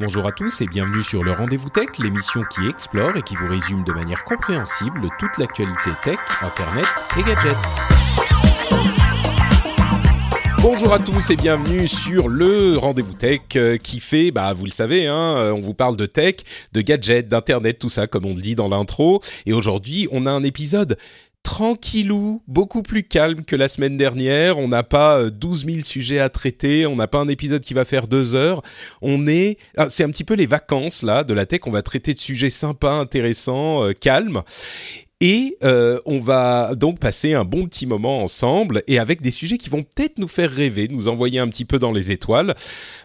Bonjour à tous et bienvenue sur le Rendez-vous Tech, l'émission qui explore et qui vous résume de manière compréhensible toute l'actualité tech, internet et gadgets. Bonjour à tous et bienvenue sur le Rendez-vous Tech euh, qui fait, bah vous le savez, hein, euh, on vous parle de tech, de gadgets, d'internet, tout ça comme on le dit dans l'intro. Et aujourd'hui, on a un épisode tranquillou, beaucoup plus calme que la semaine dernière. On n'a pas euh, 12 000 sujets à traiter, on n'a pas un épisode qui va faire deux heures. On est, ah, c'est un petit peu les vacances là de la tech. On va traiter de sujets sympas, intéressants, euh, calmes. Et euh, on va donc passer un bon petit moment ensemble et avec des sujets qui vont peut-être nous faire rêver, nous envoyer un petit peu dans les étoiles.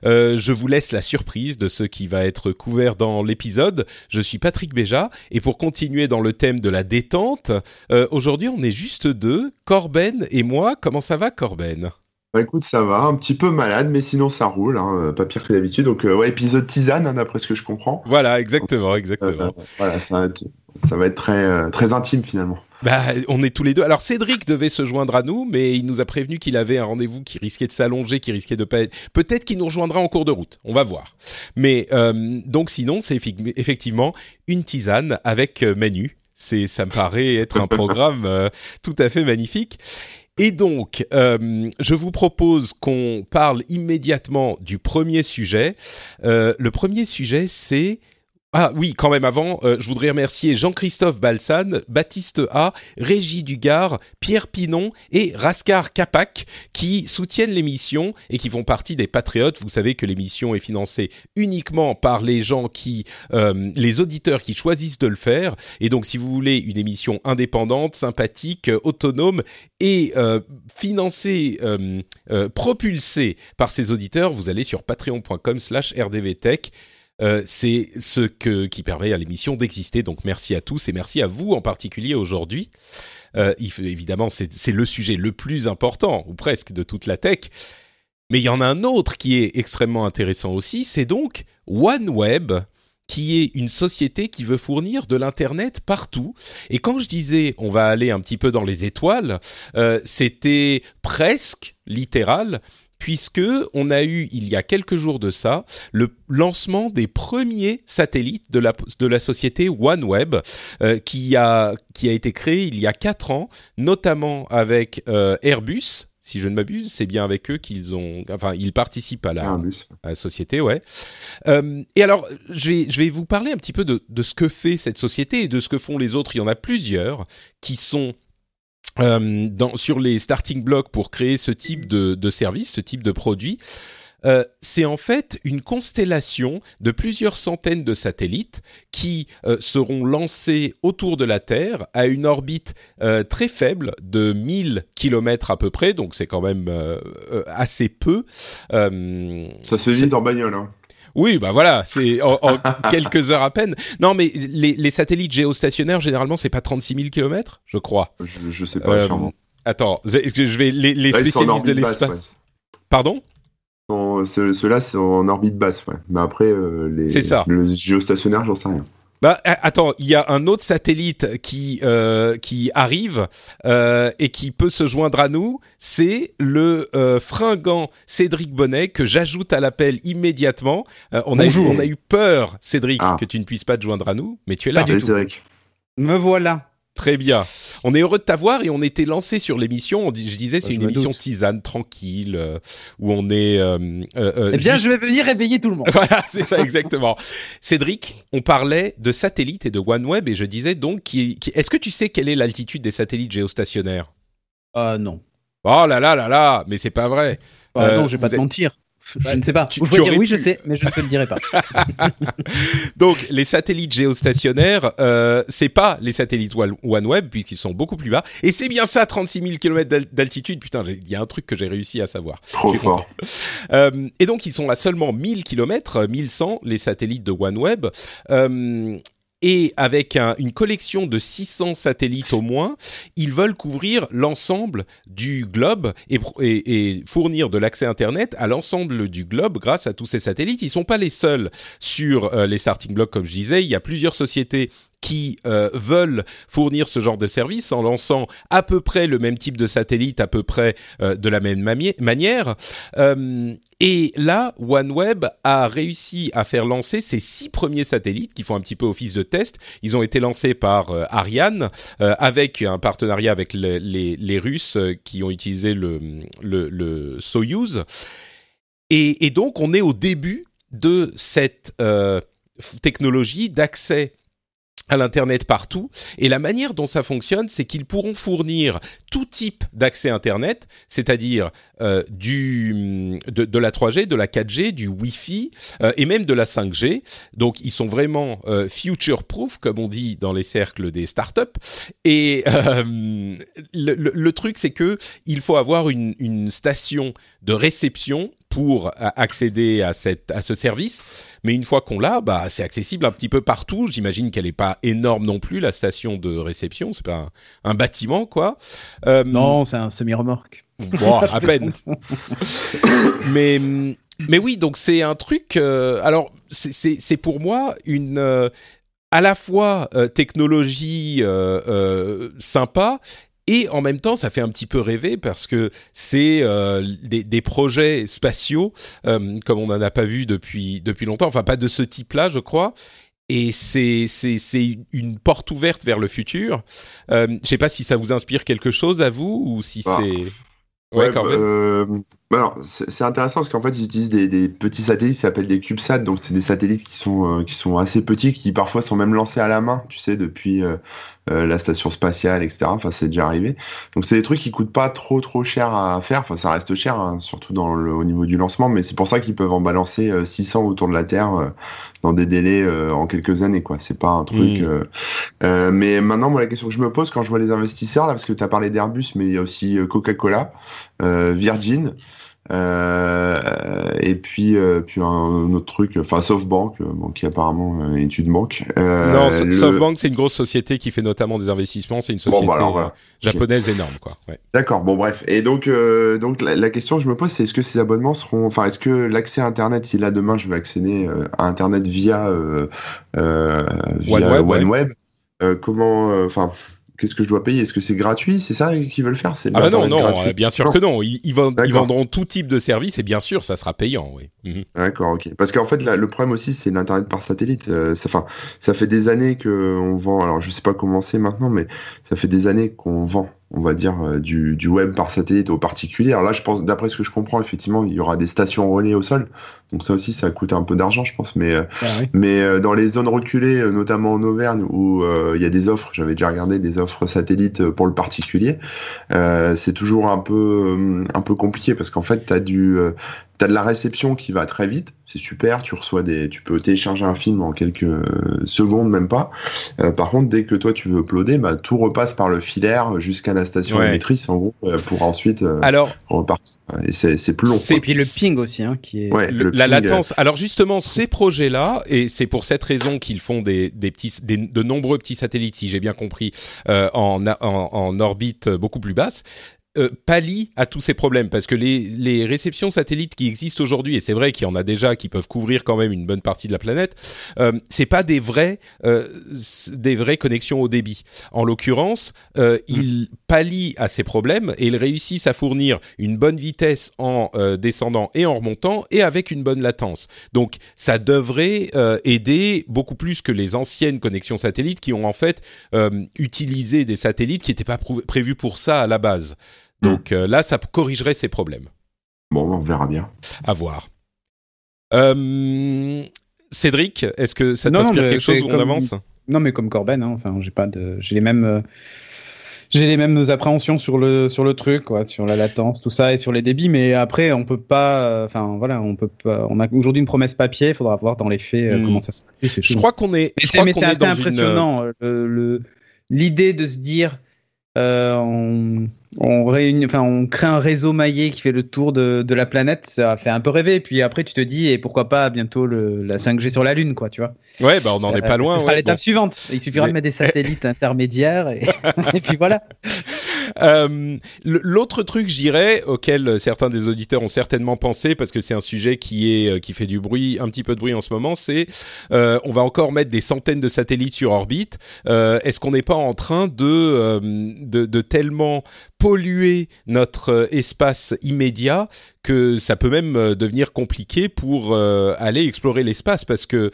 Euh, je vous laisse la surprise de ce qui va être couvert dans l'épisode. Je suis Patrick Béja et pour continuer dans le thème de la détente, euh, aujourd'hui on est juste deux, Corben et moi. Comment ça va Corben? Bah écoute, ça va, un petit peu malade, mais sinon ça roule, hein, pas pire que d'habitude. Donc euh, ouais, épisode tisane, hein, d'après ce que je comprends. Voilà, exactement, Euh, exactement. voilà, ça va être, ça va être très, euh, très intime finalement. Bah, on est tous les deux. Alors Cédric devait se joindre à nous, mais il nous a prévenu qu'il avait un rendez-vous qui risquait de s'allonger, qui risquait de pas être. Peut-être qu'il nous rejoindra en cours de route. On va voir. Mais euh, donc sinon, c'est effectivement une tisane avec euh, Manu. C'est, ça me paraît être un programme euh, tout à fait magnifique. Et donc, euh, je vous propose qu'on parle immédiatement du premier sujet. Euh, le premier sujet, c'est ah oui, quand même avant, euh, je voudrais remercier Jean-Christophe Balsan, Baptiste A, Régis Dugard, Pierre Pinon et Rascar Capac qui soutiennent l'émission et qui font partie des patriotes. Vous savez que l'émission est financée uniquement par les gens qui, euh, les auditeurs qui choisissent de le faire. Et donc, si vous voulez une émission indépendante, sympathique, euh, autonome et financée, propulsée par ces auditeurs, vous allez sur patreon.com/rdvtech. Euh, c'est ce qui permet à l'émission d'exister. Donc merci à tous et merci à vous en particulier aujourd'hui. Euh, évidemment, c'est c'est le sujet le plus important, ou presque, de toute la tech. Mais il y en a un autre qui est extrêmement intéressant aussi, c'est donc OneWeb, qui est une société qui veut fournir de l'Internet partout. Et quand je disais on va aller un petit peu dans les étoiles, euh, c'était presque littéral, puisque on a eu, il y a quelques jours de ça, le lancement des premiers satellites de la, de la société OneWeb, euh, qui, a, qui a été créé il y a quatre ans, notamment avec euh, Airbus. Si je ne m'abuse, c'est bien avec eux qu'ils ont, enfin, ils participent à la, Airbus. à la société, ouais. Euh, et alors, je vais, je vais vous parler un petit peu de, de ce que fait cette société et de ce que font les autres. Il y en a plusieurs qui sont euh, dans, sur les starting blocks pour créer ce type de, de service, ce type de produit. Euh, c'est en fait une constellation de plusieurs centaines de satellites qui euh, seront lancés autour de la Terre à une orbite euh, très faible de 1000 km à peu près, donc c'est quand même assez peu. Ça se vide en bagnole. Hein. Oui, bah voilà, c'est en, en quelques heures à peine. Non, mais les, les satellites géostationnaires, généralement, c'est pas 36 000 km, je crois. Je, je sais pas, Euh. Attends, je je vais les, Là, spécialistes de l'espace. ouais. Pardon? Ceux-là, c'est en orbite basse, ouais. Mais après, euh, les, C'est ça. le géostationnaire, j'en sais rien. Bah attends, il y a un autre satellite qui euh, qui arrive euh, et qui peut se joindre à nous. C'est le euh, fringant Cédric Bonnet que j'ajoute à l'appel immédiatement. Euh, on a eu, on a eu peur, Cédric, Ah. que tu ne puisses pas te joindre à nous, mais tu es là. Du Salut, tout. Cédric. Me voilà. Très bien. On est heureux de t'avoir et on était lancé sur l'émission. Je disais, c'est Bah, je une émission doute. tisane, tranquille, euh, où on est. euh, euh, Eh bien, juste- je vais venir réveiller tout le monde. Voilà, c'est ça exactement. Cédric, on parlait de satellites et de OneWeb et je disais donc, qui, qui- est-ce que tu sais quelle est l'altitude des satellites géostationnaires? Ah non. Oh là là là là, mais c'est pas vrai. Ah non, je vais pas te êtes- mentir. Je ne sais pas. tu- je tu dire oui, pu. je sais, mais je ne te le dirai pas. Donc, les satellites géostationnaires, euh, c'est pas les satellites One- OneWeb, puisqu'ils sont beaucoup plus bas. Et c'est bien ça, 36 000 km d'altitude. Putain, il y a un truc que j'ai réussi à savoir. Trop fort. Euh, et donc, ils sont à seulement 1000 km, 1100, les satellites de OneWeb. Euh, et avec un- une collection de 600 satellites au moins, ils veulent couvrir l'ensemble du globe et, fournir de l'accès Internet à l'ensemble du globe grâce à tous ces satellites. Ils sont pas les seuls sur euh, les starting blocks, comme je disais. Il y a plusieurs sociétés qui euh, veulent fournir ce genre de service en lançant à peu près le même type de satellite, à peu près euh, de la même manière. Euh, et là, OneWeb a réussi à faire lancer ces six premiers satellites qui font un petit peu office de test. Ils ont été lancés par Ariane avec un partenariat avec le- les, Russes qui ont utilisé le, le, Soyuz. Et, donc, on est au début de cette technologie d'accès à l'internet partout. Et la manière dont ça fonctionne c'est qu'ils pourront fournir tout type d'accès internet c'est-à-dire euh, du de, la 3G de la 4G du Wi-Fi euh, et même de la 5G donc ils sont vraiment euh, future proof comme on dit dans les cercles des startups. Et le, truc c'est que il faut avoir une station de réception pour accéder à, cette, à ce service. Mais une fois qu'on l'a, bah, c'est accessible un petit peu partout. J'imagine qu'elle n'est pas énorme non plus, la station de réception. C'est pas un, un bâtiment, quoi. Euh, Non, c'est un semi-remorque. Bon, à peine. mais, mais oui, donc c'est un truc. euh, alors, c'est- pour moi une. euh, à la fois technologie sympa et en même temps ça fait un petit peu rêver parce que c'est euh, des, des projets spatiaux euh, comme on n'en a pas vu depuis, depuis longtemps, enfin pas de ce type-là je crois. Et c'est c'est c'est une porte ouverte vers le futur. Euh, je sais pas si ça vous inspire quelque chose à vous ou si Bah, c'est Ouais, Corben bah, euh, alors, c'est intéressant parce qu'en fait, ils utilisent des, des petits satellites qui s'appellent des CubeSats. Donc, c'est des satellites qui sont, euh, qui sont assez petits, qui parfois sont même lancés à la main, tu sais, depuis euh, euh, la station spatiale, etc. Enfin, c'est déjà arrivé. Donc, c'est des trucs qui coûtent pas trop, trop cher à faire. Enfin, ça reste cher, hein, surtout dans le, au niveau du lancement. Mais c'est pour ça qu'ils peuvent en balancer euh, 600 autour de la Terre euh, dans des délais euh, en quelques années, quoi. C'est pas un truc. Mm. euh, euh, mais maintenant, moi, la question que je me pose quand je vois les investisseurs, là, parce que tu as parlé d'Airbus, mais il y a aussi euh, Coca-Cola, euh, Virgin, euh, et puis, euh, puis un, un autre truc, enfin SoftBank, euh, bon, qui apparemment euh, est une banque. Euh, Non, le- SoftBank, c'est une grosse société qui fait notamment des investissements. C'est une Bon, société bah, alors, voilà. euh, japonaise énorme, quoi. Ouais. D'accord, bon bref. Et donc, euh, donc la, la question que je me pose, c'est est-ce que ces abonnements seront, enfin, est-ce que l'accès à Internet, si là demain je veux accéder euh, à Internet via, euh, euh, via OneWeb, ouais. Euh, comment, euh, enfin, qu'est-ce que je dois payer? Est-ce que c'est gratuit? C'est ça qu'ils veulent faire? Ah bah non, non, euh, bien sûr Non. que non. Ils, vendront tout type de service et bien sûr, ça sera payant, oui. Mhm. D'accord, ok. Parce qu'en fait, là, le problème aussi, c'est l'internet par satellite. Euh, ça, fait des années que on vend. Alors, je sais pas comment c'est maintenant, mais ça fait des années qu'on vend, on va dire, euh, du, du web par satellite aux particuliers. Alors là, je pense, d'après ce que je comprends, effectivement, il y aura des stations relais au sol. Donc ça aussi, ça coûte un peu d'argent, je pense. Mais, euh, Ah oui. mais euh, dans les zones reculées, notamment en Auvergne, où euh, il y a des offres, j'avais déjà regardé des offres satellites pour le particulier, euh, c'est toujours un peu, un peu compliqué parce qu'en fait, tu as du, T'as de la réception qui va très vite, c'est super. Tu reçois des, tu peux télécharger un film en quelques secondes, même pas. Euh, par contre, dès que toi tu veux uploader, bah, tout repasse par le filaire jusqu'à la station Ouais. émettrice, en gros, euh, pour ensuite euh, Alors, repartir. Et c'est c'est plus long. C'est- Et puis le ping aussi, hein, qui est. Ouais, le- le la ping, euh, latence. Alors justement, ces projets-là, et c'est pour cette raison qu'ils font des, des petits, des- de nombreux petits satellites, si j'ai bien compris, euh, en, a- en, en orbite beaucoup plus basse. Euh, pallie à tous ces problèmes parce que les, les réceptions satellites qui existent aujourd'hui et c'est vrai qu'il y en a déjà qui peuvent couvrir quand même une bonne partie de la planète euh, c'est pas des vrais euh, des vraies connexions au débit. En l'occurrence euh, ils pallient à ces problèmes et ils réussissent à fournir une bonne vitesse en euh, descendant et en remontant et avec une bonne latence. Donc ça devrait euh, aider beaucoup plus que les anciennes connexions satellites qui ont en fait euh, utilisé des satellites qui n'étaient pas prévus pour ça à la base donc euh, là, ça corrigerait ces problèmes. Bon, on verra bien. À voir. Euh, Cédric, est-ce que ça t'inspire quelque chose où on avance Non, mais comme Corben, hein, enfin, j'ai pas de, j'ai les mêmes, euh, J'ai les mêmes appréhensions sur le sur le truc, quoi, sur la latence, tout ça, et sur les débits. Mais après, on peut pas. Enfin, voilà, on peut pas. On a aujourd'hui une promesse papier. Il faudra voir dans les faits euh, Hmm. comment ça se c'est Je crois qu'on est. Mais je c'est crois mais qu'on c'est est assez dans une- impressionnant. euh, le- le- L'idée de se dire, euh, on, on, réunit, enfin, on crée un réseau maillé qui fait le tour de, de la planète, ça fait un peu rêver. Puis après, tu te dis, et pourquoi pas bientôt le, la 5G sur la Lune, quoi, tu vois. Ouais, bah on n'en est pas Euh, loin. Ce sera ouais, l'étape bon. suivante. Il suffira Mais- de mettre des satellites intermédiaires et, et puis voilà. Euh, L'autre truc, je dirais, auquel certains des auditeurs ont certainement pensé, parce que c'est un sujet qui est euh, qui fait du bruit, un petit peu de bruit en ce moment, c'est euh, on va encore mettre des centaines de satellites sur orbite. Est-ce qu'on n'est pas en train de, de tellement polluer notre espace immédiat que ça peut même devenir compliqué pour aller explorer l'espace, parce que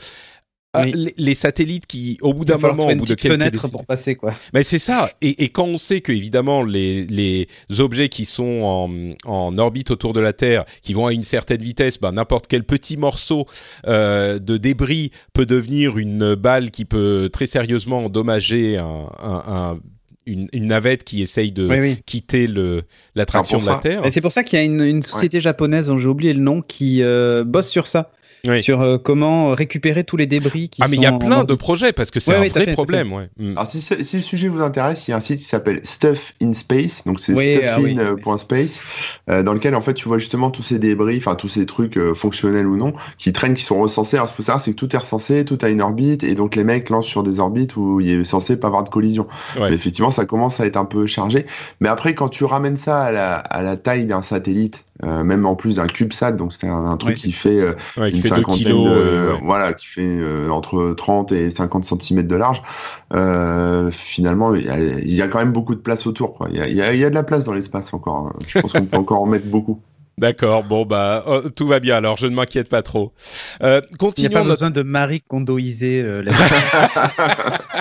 Oui. les, les satellites qui, au bout d'un moment, au bout de quelques fenêtre décennies- pour passer, quoi. mais c'est ça. Et, et quand on sait que évidemment les, les objets qui sont en, en orbite autour de la Terre, qui vont à une certaine vitesse, ben, n'importe quel petit morceau euh, de débris peut devenir une balle qui peut très sérieusement endommager un, un- un- une, une navette qui essaye de Oui, oui. quitter le l'attraction pour de la. Terre. Et c'est pour ça qu'il y a une, une société japonaise dont j'ai oublié le nom qui euh, bosse sur ça, Oui. sur euh, comment récupérer tous les débris qui Ah mais il y a plein de projets parce que c'est Ouais, un vrai fait, problème. Ouais. Mm. Alors si, si le sujet vous intéresse, il y a un site qui s'appelle Stuff in Space, donc c'est Oui, ah oui. stuffin.space, euh, dans lequel en fait tu vois justement tous ces débris, enfin tous ces trucs euh, fonctionnels ou non, qui traînent, qui sont recensés. Alors ce qu'il faut savoir, c'est que tout est recensé, tout a une orbite, et donc les mecs lancent sur des orbites où il est censé pas avoir de collision. Ouais. Mais effectivement, ça commence à être un peu chargé. Mais après, quand tu ramènes ça à la, à la taille d'un satellite, euh, même en plus d'un CubeSat, donc c'est un, un truc qui fait euh, Ouais, qui une fait 2 cinquantaine kilos. de, ouais. voilà, qui fait euh, entre 30 et 50 cm de large. Euh, finalement, il y, a, il y a quand même beaucoup de place autour. Quoi. Il, y a, il, y a, il y a de la place dans l'espace encore. hein. Je pense qu'on peut encore en mettre beaucoup. D'accord, bon bah oh, tout va bien alors, je ne m'inquiète pas trop. Euh, Il n'y a continuons pas notre- besoin de Marie condoiser euh, la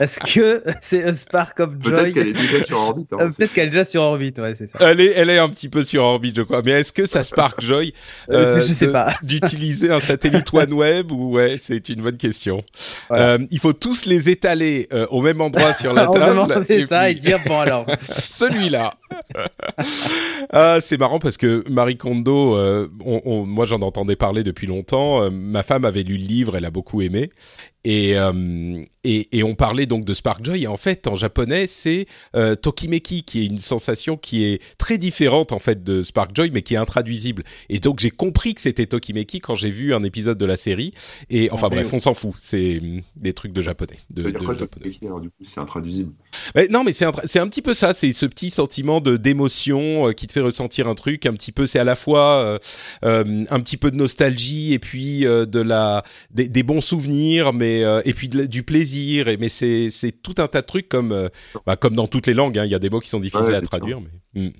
Est-ce que c'est a Spark of Joy Peut-être qu'elle est déjà sur orbite. hein, Euh, Peut-être qu'elle est déjà sur orbite, ouais, c'est ça. Elle est, elle est un petit peu sur orbite, je crois. Mais est-ce que ça Spark Joy Euh, je sais de- pas. d'utiliser un satellite OneWeb ou ouais, c'est une bonne question. Voilà. Euh, il faut tous les étaler euh, au même endroit sur la On table. demande c'est ça et dire bon alors. celui-là. ah, c'est marrant parce que Marie Kondo, euh, on- on- moi j'en entendais parler depuis longtemps. Euh, ma femme avait lu le livre, elle a beaucoup aimé. Et, euh, et, et on parlait donc de Spark Joy. Et en fait, en japonais, c'est euh, Tokimeki, qui est une sensation qui est très différente en fait de Spark Joy, mais qui est intraduisible. Et donc j'ai compris que c'était Tokimeki quand j'ai vu un épisode de la série. Et enfin Ah, bref, oui. on s'en fout. C'est hum, des trucs de japonais. De, Ça veut dire de quoi, japonais. Tokimeki, alors du coup, c'est intraduisible? Non, mais c'est un, c'est un petit peu ça. C'est ce petit sentiment de d'émotion euh, qui te fait ressentir un truc. Un petit peu, c'est à la fois euh, euh, un petit peu de nostalgie et puis euh, de la des, des bons souvenirs, mais euh, et puis de du plaisir. Et mais c'est tout un tas de trucs comme euh, bah, comme dans toutes les langues. hein. Il y a des mots qui sont difficiles Ouais, à traduire, mais. hmm.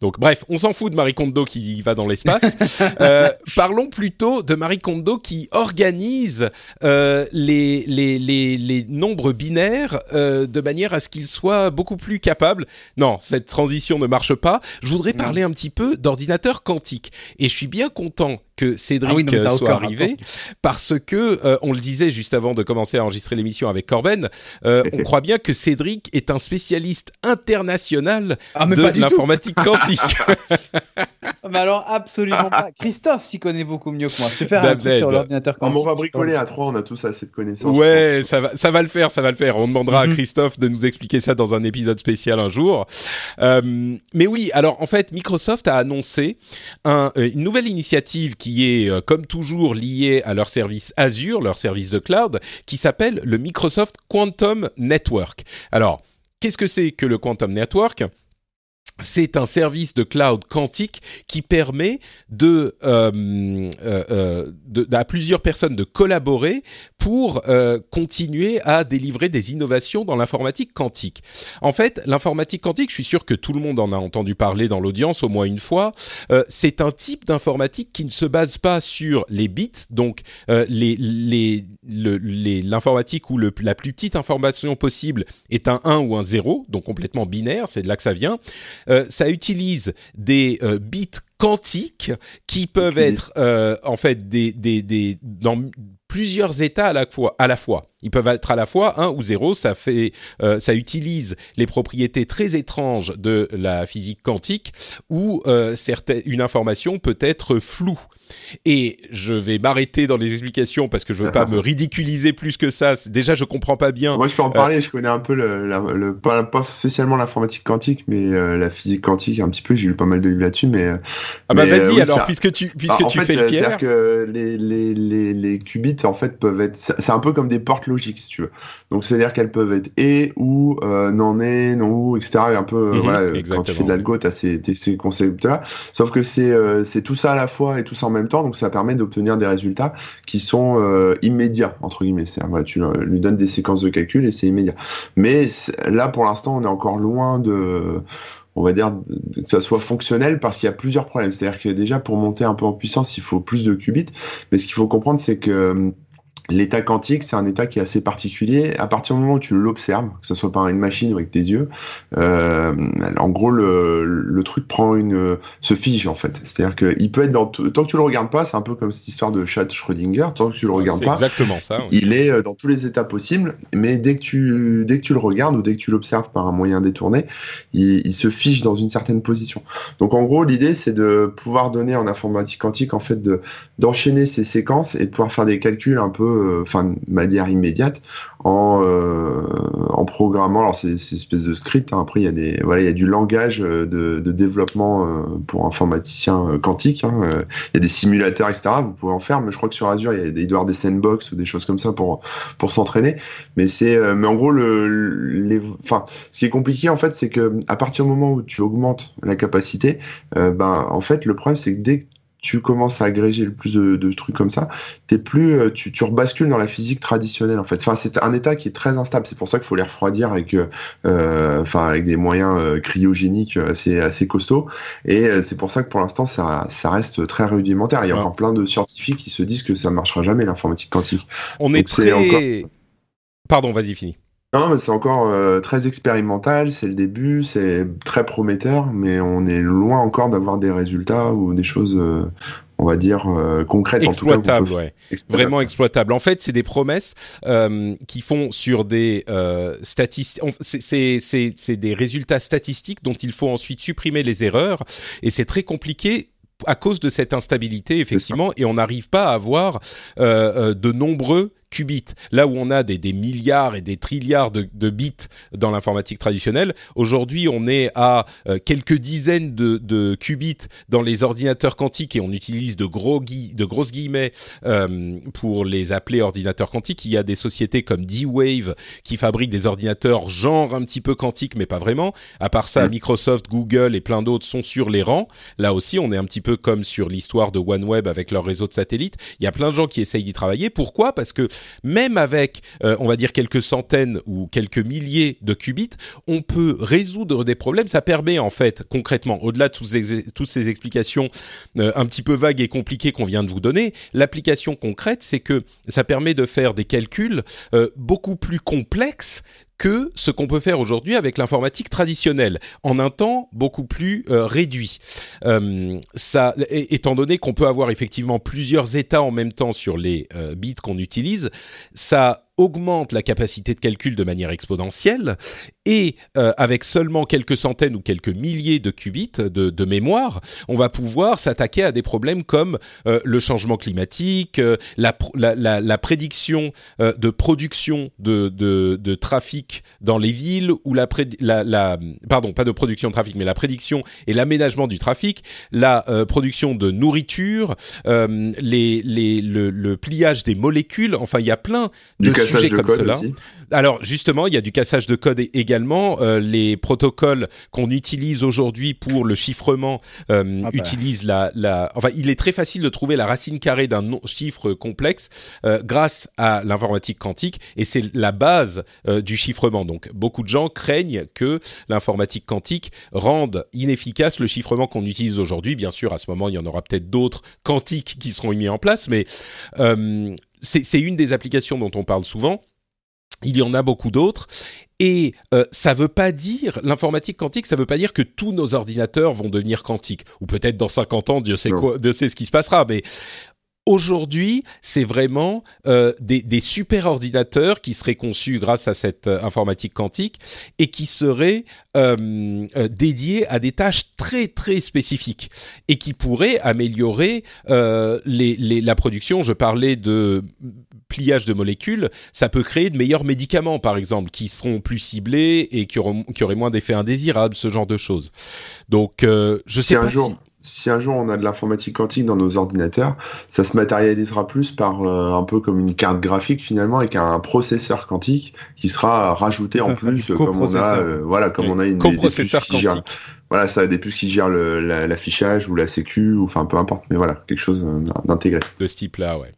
Donc bref, on s'en fout de Marie Kondo qui va dans l'espace. Euh, parlons plutôt de Marie Kondo qui organise euh, les, les, les, les nombres binaires euh, de manière à ce qu'ils soient beaucoup plus capables. Non, cette transition ne marche pas. Je voudrais Non. parler un petit peu d'ordinateur quantique. Et je suis bien content que Cédric Ah oui, non, euh, soit arrivé parce que euh, on le disait juste avant de commencer à enregistrer l'émission avec Corben, euh, on croit bien que Cédric est un spécialiste international Ah de l'informatique quantique. Ah, Mais alors absolument pas. Christophe s'y connaît beaucoup mieux que moi. Je te faire un truc sur l'ordinateur on va bricoler à trois, on a tous assez de connaissances. Ouais, ça va, ça va le faire, ça va le faire. On demandera à Mhm. Christophe de nous expliquer ça dans un épisode spécial un jour. Euh, mais oui, alors en fait, Microsoft a annoncé un- euh, une nouvelle initiative qui est, euh, comme toujours, liée à leur service Azure, leur service de cloud, qui s'appelle le Microsoft Quantum Network. Alors, qu'est-ce que c'est que le Quantum Network? C'est un service de cloud quantique qui permet de, euh, euh, euh, de- à plusieurs personnes de collaborer pour euh, continuer à délivrer des innovations dans l'informatique quantique. En fait, l'informatique quantique, je suis sûr que tout le monde en a entendu parler dans l'audience au moins une fois. euh, c'est un type d'informatique qui ne se base pas sur les bits, donc euh, les les le- les- l'informatique où le, la plus petite information possible est un 1 ou un 0, donc complètement binaire, c'est de là que ça vient. Euh, ça utilise des euh, bits quantiques qui peuvent être euh, en fait des, des, des dans plusieurs états à la fois. À la fois. Ils peuvent être à la fois 1 ou 0, ça, fait, euh, ça utilise les propriétés très étranges de la physique quantique où euh, certaines, une information peut être floue. Et je vais m'arrêter dans les explications parce que je veux pas me ridiculiser plus que ça. Déjà, je comprends pas bien. Moi, je peux en parler. je connais un peu le, le, pas, pas, spécialement l'informatique quantique, mais euh, la physique quantique un petit peu. J'ai lu pas mal de livres là-dessus, mais. ah bah vas-y alors, puisque tu puisque bah, tu fais le pierre. que les, les, les, les qubits en fait peuvent être. C'est un peu comme des portes logiques, si tu veux. Donc c'est-à-dire qu'elles peuvent être et ou euh, non et non ou etc. un peu mhm, voilà, quand tu fais de l'algo, t'as ces, ces concepts-là. Sauf que c'est euh, c'est tout ça à la fois et tout ça en même temps, donc ça permet d'obtenir des résultats qui sont euh, immédiats entre guillemets. C'est voilà, tu lui donnes des séquences de calcul et c'est immédiat. Mais là pour l'instant on est encore loin de on va dire que ça soit fonctionnel parce qu'il y a plusieurs problèmes. C'est-à-dire que déjà pour monter un peu en puissance, il faut plus de qubits. Mais ce qu'il faut comprendre, c'est que L'état quantique, c'est un état qui est assez particulier. À partir du moment où tu l'observes, que ce soit par une machine ou avec tes yeux, euh, en gros, le, le, truc prend une, se fige en fait. C'est-à-dire qu'il peut être dans tant que tu le regardes pas, c'est un peu comme cette histoire de chat Schrödinger. Tant que tu le regardes pas, exactement ça. Il est euh, dans tous les états possibles, mais dès que tu dès que tu le regardes ou dès que tu l'observes par un moyen détourné, il, il, se fige dans une certaine position. Donc en gros, l'idée c'est de pouvoir donner en informatique quantique en fait de d'enchaîner ces séquences et de pouvoir faire des calculs un peu euh, enfin de manière immédiate en euh, en programmant alors c'est une espèce de script hein. après il y a des voilà il y a du langage euh, de, de développement pour informaticien quantique hein. il y a des simulateurs etc vous pouvez en faire mais je crois que sur Azure il, y a il doit y avoir des sandbox ou des choses comme ça pour pour s'entraîner mais c'est mais en gros le les enfin ce qui est compliqué en fait c'est que à partir du moment où tu augmentes la capacité ben en fait le problème c'est que dès que tu commences à agréger le plus de, trucs comme ça, t'es plus, euh, tu, tu rebascules dans la physique traditionnelle en fait. Enfin, c'est un état qui est très instable. C'est pour ça qu'il faut les refroidir avec, euh, euh, enfin, avec des moyens cryogéniques assez, assez costauds. Et c'est pour ça que pour l'instant, ça, ça reste très rudimentaire. Il y a encore plein de scientifiques qui se disent que ça ne marchera jamais l'informatique quantique. On est très. Pardon, vas-y, fini. Non, mais c'est encore euh, très expérimental, c'est le début, c'est très prometteur, mais on est loin encore d'avoir des résultats ou des choses, euh, on va dire, euh, concrètes. Exploitables, ouais. Vraiment exploitables. En fait, c'est des promesses qui font sur des statistiques. C'est des résultats statistiques dont il faut ensuite supprimer les erreurs, et c'est très compliqué à cause de cette instabilité, effectivement, et on n'arrive pas à avoir de nombreux qubits. Là où on a des, milliards et des trilliards de, bits dans l'informatique traditionnelle, aujourd'hui on est à euh, quelques dizaines de, qubits dans les ordinateurs quantiques et on utilise de, gros de grosses guillemets euh, pour les appeler ordinateurs quantiques. Il y a des sociétés comme D-Wave qui fabriquent des ordinateurs genre un petit peu quantiques mais pas vraiment. À part ça, mm. Microsoft, Google et plein d'autres sont sur les rangs. Là aussi, on est un petit peu comme sur l'histoire de OneWeb avec leur réseau de satellites. Il y a plein de gens qui essayent d'y travailler. Pourquoi? Parce que même avec, euh, on va dire, quelques centaines ou quelques milliers de qubits, on peut résoudre des problèmes. Ça permet, en fait, concrètement, au-delà de toutes ces, explications euh, un petit peu vagues et compliquées qu'on vient de vous donner, l'application concrète, c'est que ça permet de faire des calculs euh, beaucoup plus complexes que ce qu'on peut faire aujourd'hui avec l'informatique traditionnelle, en un temps beaucoup plus euh, réduit. Euh, ça, étant donné qu'on peut avoir effectivement plusieurs états en même temps sur les euh, bits qu'on utilise, ça augmente la capacité de calcul de manière exponentielle et euh, avec seulement quelques centaines ou quelques milliers de qubits de, de mémoire, on va pouvoir s'attaquer à des problèmes comme euh, le changement climatique, euh, la, la, la, prédiction de production de, de, de, trafic dans les villes ou la, la, pardon pas de production de trafic mais la prédiction et l'aménagement du trafic, la production de nourriture, les, les, le, le, pliage des molécules, enfin il y a plein de sujets comme cela. Alors justement, il y a du cassage de code également. Euh, les protocoles qu'on utilise aujourd'hui pour le chiffrement euh, ah bah. utilisent la, la. Enfin, il est très facile de trouver la racine carrée d'un chiffre complexe euh, grâce à l'informatique quantique, et c'est la base du chiffrement. Donc, beaucoup de gens craignent que l'informatique quantique rende inefficace le chiffrement qu'on utilise aujourd'hui. Bien sûr, à ce moment, il y en aura peut-être d'autres quantiques qui seront mis en place, mais euh, c'est une des applications dont on parle souvent. Il y en a beaucoup d'autres. Et euh, ça veut pas dire, l'informatique quantique, ça veut pas dire que tous nos ordinateurs vont devenir quantiques. Ou peut-être dans 50 ans, Dieu sait, quoi, Dieu sait ce qui se passera. Mais Aujourd'hui, c'est vraiment euh, des, des, super ordinateurs qui seraient conçus grâce à cette euh, informatique quantique et qui seraient euh, dédiés à des tâches très très spécifiques et qui pourraient améliorer les, les, la production. Je parlais de pliage de molécules, ça peut créer de meilleurs médicaments, par exemple, qui seront plus ciblés et qui, auront, qui auraient moins d'effets indésirables, ce genre de choses. Donc, euh, je sais Si un pas jour- si si un jour on a de l'informatique quantique dans nos ordinateurs, ça se matérialisera plus par euh, un peu comme une carte graphique finalement avec un processeur quantique qui sera rajouté en plus comme on a euh, voilà comme Oui. on a une des- des puces coprocesseur quantique. voilà ça a des puces qui gèrent la- l'affichage ou la sécu ou enfin peu importe mais voilà quelque chose d'intégré. de ce type-là, ouais.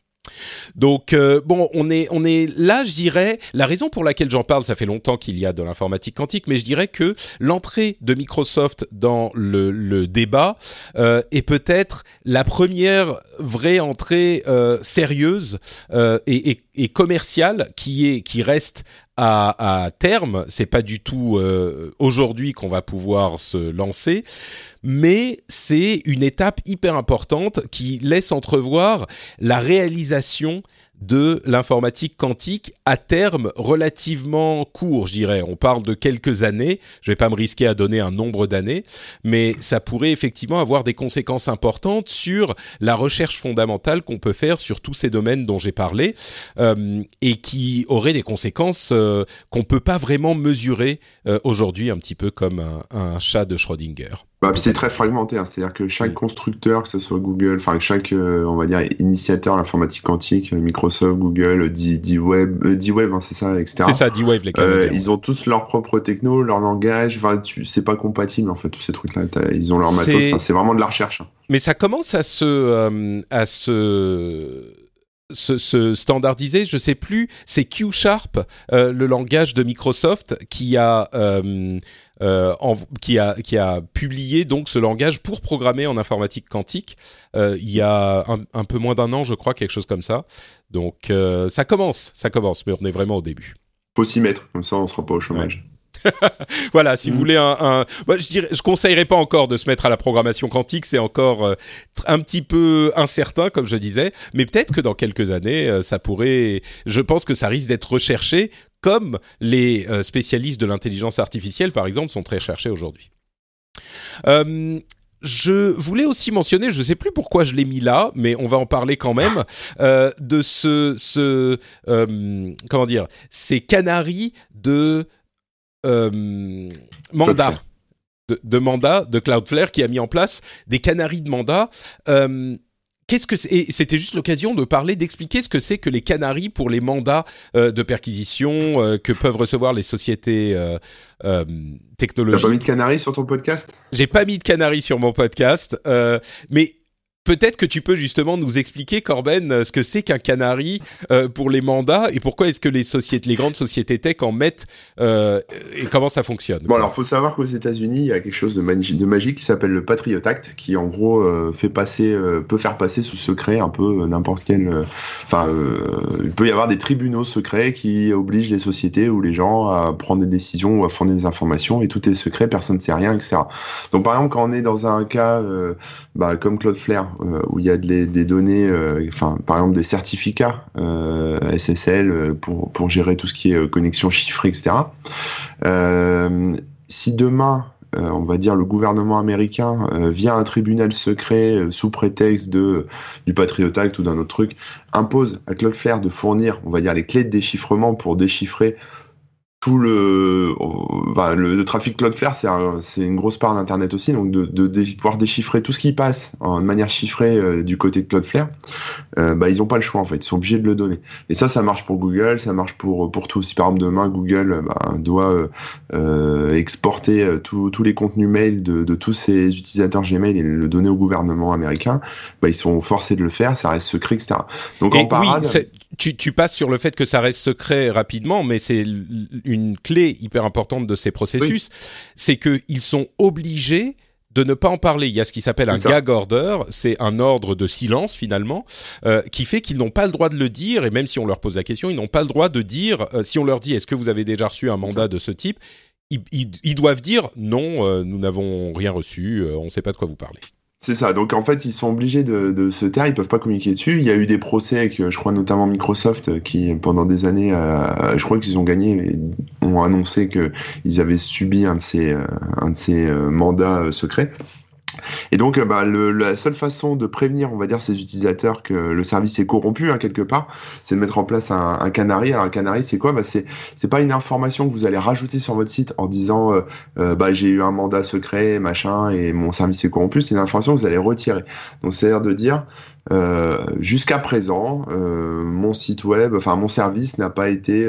Donc euh, bon, on est on est là, je dirais. La raison pour laquelle j'en parle, ça fait longtemps qu'il y a de l'informatique quantique, mais je dirais que l'entrée de Microsoft dans le, le débat euh, est peut-être la première vraie entrée euh, sérieuse euh, et, et, et commerciale qui est qui reste à, terme. C'est pas du tout euh, aujourd'hui qu'on va pouvoir se lancer, mais c'est une étape hyper importante qui laisse entrevoir la réalisation de l'informatique quantique à terme relativement court, je dirais. On parle de quelques années. Je vais pas me risquer à donner un nombre d'années, mais ça pourrait effectivement avoir des conséquences importantes sur la recherche fondamentale qu'on peut faire sur tous ces domaines dont j'ai parlé euh, et qui auraient des conséquences euh, qu'on peut pas vraiment mesurer euh, aujourd'hui, un petit peu comme un, un chat de Schrödinger. Bah, c'est très fragmenté, hein. c'est-à-dire que chaque Mm. constructeur, que ce soit Google, enfin chaque, euh, on va dire, initiateur de l'informatique quantique, euh, Microsoft, Google, D- D-Web, euh, D-Web, hein, c'est ça, etc. C'est ça, D-Wave, les Euh, Canadiens. ils ont tous leur propre techno, leur langage. Enfin, tu, c'est pas compatible en fait tous ces trucs-là. Ils ont leur matos. C'est vraiment de la recherche. hein. Mais ça commence à se euh, à se se, se standardiser, je sais plus, c'est Q Sharp, euh, le langage de Microsoft, qui a euh, euh, qui a publié donc ce langage pour programmer en informatique quantique. il y a un, peu moins d'un an, je crois, quelque chose comme ça. Donc ça commence, ça commence, mais on est vraiment au début. Faut s'y mettre, comme ça on sera pas au chômage. Voilà, si vous Mm. voulez un, un... Moi, je dirais, je conseillerais pas encore de se mettre à la programmation quantique, c'est encore euh, un petit peu incertain, comme je disais, mais peut-être que dans quelques années, euh, ça pourrait. Je pense que ça risque d'être recherché, comme les euh, spécialistes de l'intelligence artificielle, par exemple, sont très recherchés aujourd'hui. Je voulais aussi mentionner, je ne sais plus pourquoi je l'ai mis là, mais on va en parler quand même, de ce, ce comment dire, ces canaries de euh, mandat. De, de mandat de Cloudflare qui a mis en place des canaries de mandat. Euh, Qu'est-ce que C'était juste l'occasion de parler, d'expliquer ce que c'est que les canaries pour les mandats euh, de perquisition euh, que peuvent recevoir les sociétés euh, euh, T'as technologiques. pas mis de canari sur ton podcast? J'ai pas mis de canaries sur mon podcast, mais peut-être que tu peux justement nous expliquer, Corben, euh, ce que c'est qu'un canari euh, pour les mandats et pourquoi est-ce que les grandes sociétés tech en mettent euh, et comment ça fonctionne? Bon alors faut savoir qu'aux États-Unis il y a quelque chose de, magi- de magique qui s'appelle le Patriot Act qui en gros fait passer, peut faire passer sous secret un peu n'importe quel. Enfin, il peut y avoir des tribunaux secrets qui obligent les sociétés ou les gens à prendre des décisions ou à fournir des informations et tout est secret, personne ne sait rien, etc. Donc par exemple quand on est dans un cas bah, comme Cloudflare où il y a des, données, euh, enfin par exemple des certificats euh, SSL euh, pour pour gérer tout ce qui est euh, connexion chiffrée, etc. Euh, si demain, euh, on va dire le gouvernement américain euh, via un tribunal secret euh, sous prétexte de du Patriot Act ou d'un autre truc impose à Cloudflare de fournir, on va dire les clés de déchiffrement pour déchiffrer tout le, enfin, le, le trafic Cloudflare, c'est un- c'est une grosse part d'Internet aussi, donc de, de, pouvoir déchiffrer tout ce qui passe en de manière chiffrée euh, du côté de Cloudflare, euh, bah, ils ont pas le choix en fait, ils sont obligés de le donner. Et ça, ça marche pour Google, ça marche pour pour tout. Si par exemple demain Google euh, bah, doit euh, euh, exporter euh, tous tous les contenus mail de, de tous ses utilisateurs Gmail et le donner au gouvernement américain, bah, ils sont forcés de le faire, ça reste secret, etc. Donc Et en oui, tu, tu passes sur le fait que ça reste secret rapidement, mais c'est une clé hyper importante de ces processus, c'est qu'ils sont obligés de ne pas en parler. Il y a ce qui s'appelle un ça. gag order, c'est un ordre de silence finalement, euh, qui fait qu'ils n'ont pas le droit de le dire, et même si on leur pose la question, ils n'ont pas le droit de dire, euh, si on leur dit est-ce que vous avez déjà reçu un mandat de ce type, ils, ils- ils doivent dire non, euh, nous n'avons rien reçu, on ne sait pas de quoi vous parlez. C'est ça. Donc en fait, ils sont obligés de, se taire. Ils peuvent pas communiquer dessus. Il y a eu des procès avec, je crois notamment Microsoft, qui pendant des années, euh, je crois qu'ils ont gagné, et ont annoncé que ils avaient subi un de ces, euh, un de ces euh, mandats secrets. Et donc, euh, bah, la seule façon de prévenir, on va dire, ces utilisateurs que le service est corrompu hein, quelque part, c'est de mettre en place un, un canary. Alors un canary, c'est quoi? Bah, c'est c'est pas une information que vous allez rajouter sur votre site en disant euh, euh, bah j'ai eu un mandat secret, machin, et mon service est corrompu. C'est une information que vous allez retirer. Donc c'est-à-dire de dire euh, jusqu'à présent, euh, mon site web, enfin mon service n'a pas été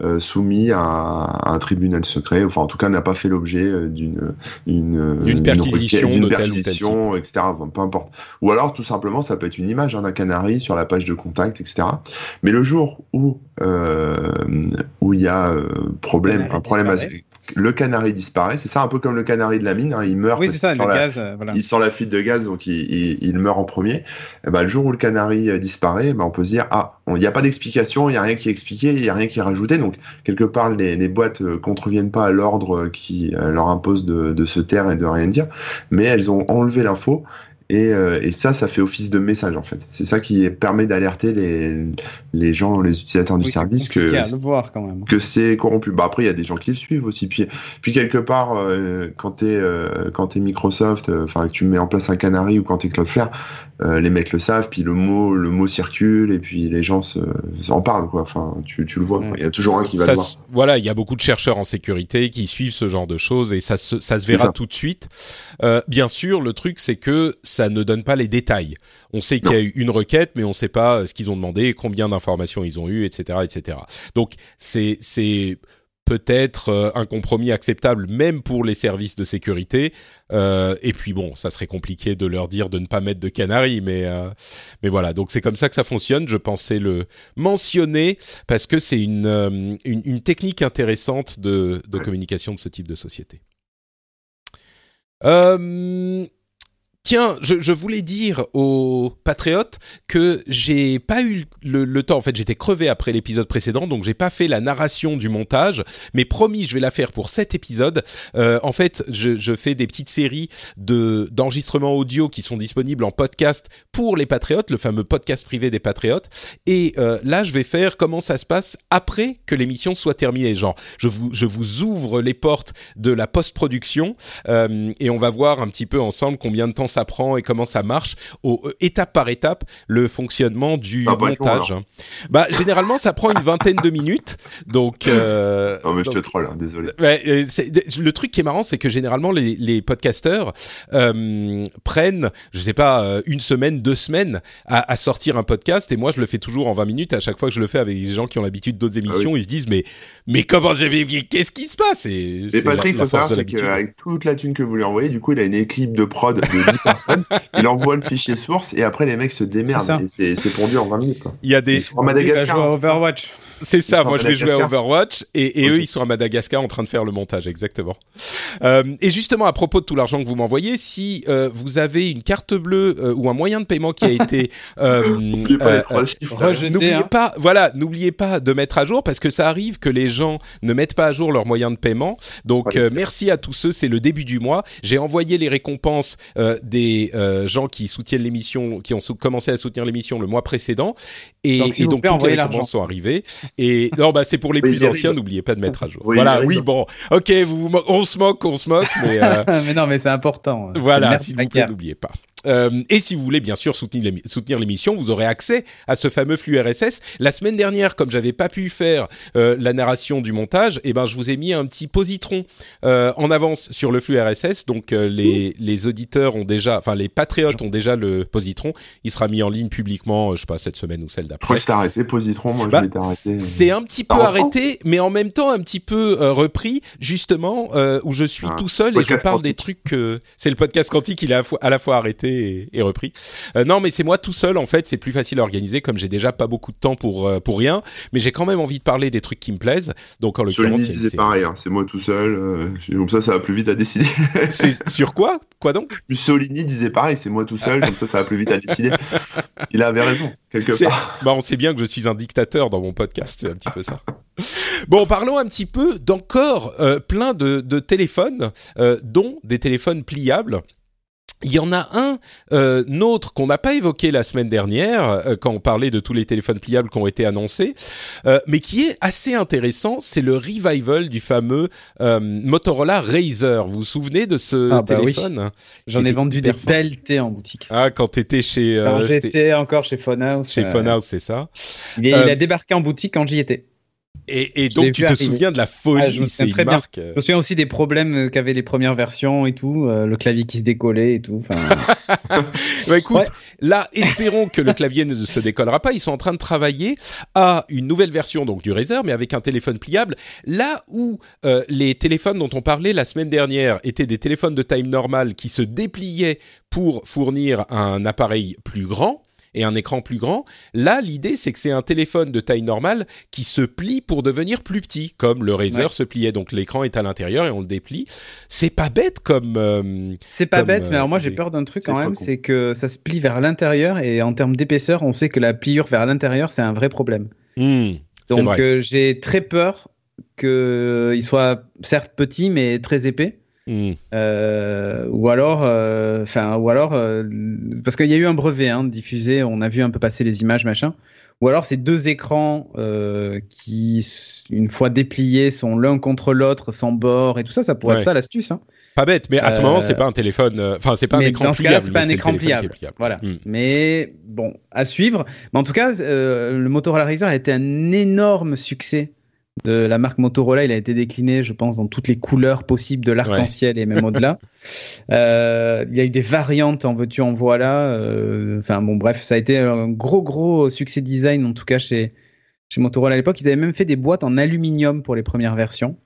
euh, soumis à, un tribunal secret, enfin en tout cas n'a pas fait l'objet d'une d'une perquisition, d'une perquisition, etc. peu importe. Ou alors tout simplement, ça peut être une image hein, d'un canari sur la page de contact, etc. Mais le jour où où il y a problème, un problème le canari disparaît. C'est ça, un peu comme le canari de la mine. Hein. il meurt. Oui, c'est ça, le la, gaz. Euh, Il sent la fuite de gaz, donc il, il, meurt en premier. Et eh ben, le jour où le canari euh, disparaît, ben, on peut se dire ah, il n'y a pas d'explication, il n'y a rien qui est expliqué, il n'y a rien qui est rajouté. Donc, quelque part, les, les boîtes euh, contreviennent pas à l'ordre qui leur impose de, de, se taire et de rien dire, mais elles ont enlevé l'info et, euh, et, ça, ça fait office de message en fait. C'est ça qui permet d'alerter les, les gens, les utilisateurs du service que que c'est corrompu. Bah après, il y a des gens qui le suivent aussi. Puis, puis quelque part, euh, quand t'es euh, quand es Microsoft, euh, enfin que tu mets en place un Canary ou quand t'es Cloudflare, euh, les mecs le savent, puis le mot, le mot circule, et puis les gens se, en parlent, quoi. Enfin, tu, tu le vois. Il y a toujours un qui va ça le voir. Voilà, il y a beaucoup de chercheurs en sécurité qui suivent ce genre de choses, et ça se, ça se verra tout de suite. Euh, bien sûr, le truc, c'est que ça ne donne pas les détails. On sait qu'il y a eu une requête, mais on ne sait pas ce qu'ils ont demandé, combien d'informations ils ont eu, etc., etc. Donc, c'est, c'est peut-être euh, un compromis acceptable même pour les services de sécurité. Euh, et puis bon, ça serait compliqué de leur dire de ne pas mettre de canaries, mais euh, mais voilà. Donc c'est comme ça que ça fonctionne. Je pensais le mentionner parce que c'est une, une, une technique intéressante de, de communication de ce type de société. Euh, Tiens, je, voulais dire aux patriotes que j'ai pas eu le, temps. En fait, j'étais crevé après l'épisode précédent, donc j'ai pas fait la narration du montage. Mais promis, je vais la faire pour cet épisode. Euh, en fait, je, je, fais des petites séries de d'enregistrements audio qui sont disponibles en podcast pour les patriotes, le fameux podcast privé des patriotes. Et euh, là, je vais faire comment ça se passe après que l'émission soit terminée. Genre, je vous je vous ouvre les portes de la post-production euh, et on va voir un petit peu ensemble combien de temps ça ça prend et comment ça marche, au, euh, étape par étape, le fonctionnement du montage. bah, généralement, ça prend une vingtaine de minutes. Donc. Euh, non, mais je te troll, hein, désolé. Euh, le truc qui est marrant, c'est que généralement, les, les podcasteurs prennent, je sais pas, une semaine, deux semaines à, à, sortir un podcast. Et moi, je le fais toujours en 20 minutes. À chaque fois que je le fais avec des gens qui ont l'habitude d'autres ah émissions, ils se disent, mais, mais comment j'ai, qu'est-ce qui se passe? Et, Patrick, la, la c'est qu'avec toute la thune que vous lui envoyez, du coup, il a une équipe de prod de 10 il envoie le fichier source et après les mecs se démerdent. C'est pondu en 20 minutes. Quoi. Il y a des. En Madagascar. Overwatch. C'est ça, moi je vais jouer à Overwatch et, et eux ils sont à Madagascar en train de faire le montage, exactement. Euh, et justement à propos de tout l'argent que vous m'envoyez, si euh, vous avez une carte bleue euh, ou un moyen de paiement qui a été, euh, n'oubliez hein. pas, voilà, n'oubliez pas de mettre à jour parce que ça arrive que les gens ne mettent pas à jour leurs moyens de paiement. Donc merci à tous ceux, c'est le début du mois. J'ai envoyé les récompenses des gens qui soutiennent l'émission, qui ont commencé à soutenir l'émission le mois précédent et donc, et donc toutes les récompenses sont arrivées. Et non, bah c'est pour les plus anciens. N'oubliez pas de mettre à jour. voilà, oui, bon, ok, vous, on se moque, on se moque, mais. Euh, mais non, mais c'est important. Voilà, s'il vous plaît, n'oubliez pas. Euh, et si vous voulez bien sûr soutenir l'émission, vous aurez accès à ce fameux flux RSS. La semaine dernière, comme j'avais pas pu faire euh, la narration du montage, eh ben je vous ai mis un petit positron euh, en avance sur le flux RSS. Donc euh, les, les auditeurs ont déjà, enfin les patriotes ont déjà le positron. Il sera mis en ligne publiquement, je sais pas cette semaine ou celle d'après. c'est arrêté positron, moi bah, arrêté. C'est un petit peu arrêté, mais en même temps un petit peu repris justement où je suis ah. tout seul et je parle des trucs. que c'est le podcast quantique, il est à la fois arrêté et, repris. Euh, non, mais c'est moi tout seul en fait, c'est plus facile à organiser comme j'ai déjà pas beaucoup de temps pour euh, pour rien, mais j'ai quand même envie de parler des trucs qui me plaisent. Donc en l'occurrence, c'est pareil, hein. c'est moi tout seul. Euh, comme ça, ça va plus vite à décider. c'est sur quoi? Quoi donc? Mussolini disait pareil, c'est moi tout seul, comme ça, ça va plus vite à décider. Il avait raison quelque part. Bah, on sait bien que je suis un dictateur dans mon podcast, c'est un petit peu ça. Bon, parlons un petit peu d'encore plein de, de téléphones, dont des téléphones pliables. Il y en a un euh, autre qu'on n'a pas évoqué la semaine dernière euh, quand on parlait de tous les téléphones pliables qui ont été annoncés, euh, mais qui est assez intéressant. C'est le revival du fameux Motorola Razer. Vous vous souvenez de ce Ah, bah oui. téléphone J'en ai vendu des pelletés en boutique. Ah, quand t'étais chez Quand j'étais encore chez Phonehouse. chez Phonehouse, c'est ça. il, il a débarqué en boutique quand j'y étais. Et, donc tu te arriver. souviens de la Ah, je folie, me c'est une très bien. marque. Je me souviens aussi des problèmes qu'avaient les premières versions et tout, euh, le clavier qui se décollait et tout. Bah, écoute, Ouais. là, espérons que le clavier ne se décollera pas. Ils sont en train de travailler à une nouvelle version donc du Razer, mais avec un téléphone pliable. Là où euh, les téléphones dont on parlait la semaine dernière étaient des téléphones de taille normale qui se dépliaient pour fournir un appareil plus grand et un écran plus grand. Là, l'idée, c'est que c'est un téléphone de taille normale qui se plie pour devenir plus petit, comme le Razer Ouais. se pliait. Donc l'écran est à l'intérieur et on le déplie. C'est pas bête comme. euh, C'est pas Comme, bête, euh, mais alors moi j'ai peur d'un truc quand même, c'est que ça se plie vers l'intérieur et en termes d'épaisseur, on sait que la pliure vers l'intérieur c'est un vrai problème. hmm, Donc euh, j'ai très peur qu'il soit certes petit mais très épais. Hmm. Euh, ou alors, euh, enfin, ou alors, euh, parce qu'il y a eu un brevet hein, diffusé, on a vu un peu passer les images, machin. Ou alors, c'est deux écrans qui, une fois dépliés, sont l'un contre l'autre, sans bord et tout ça. Ça pourrait Ouais. être ça l'astuce. Hein. Pas bête, mais à ce moment, c'est pas un téléphone. Enfin, c'est pas un écran dans ce cas-là, pliable. c'est pas un écran téléphone qui est pliable. Voilà. Hmm. Mais bon, à suivre. Mais en tout cas, le Motorola Razr a été un énorme succès de la marque Motorola. Il a été décliné, je pense, dans toutes les couleurs possibles de l'arc-en-ciel et même au-delà. Euh, il y a eu des variantes en veux-tu, en voilà. Euh, Enfin bon, bref, ça a été un gros, gros succès design, en tout cas chez, chez Motorola à l'époque. Ils avaient même fait des boîtes en aluminium pour les premières versions.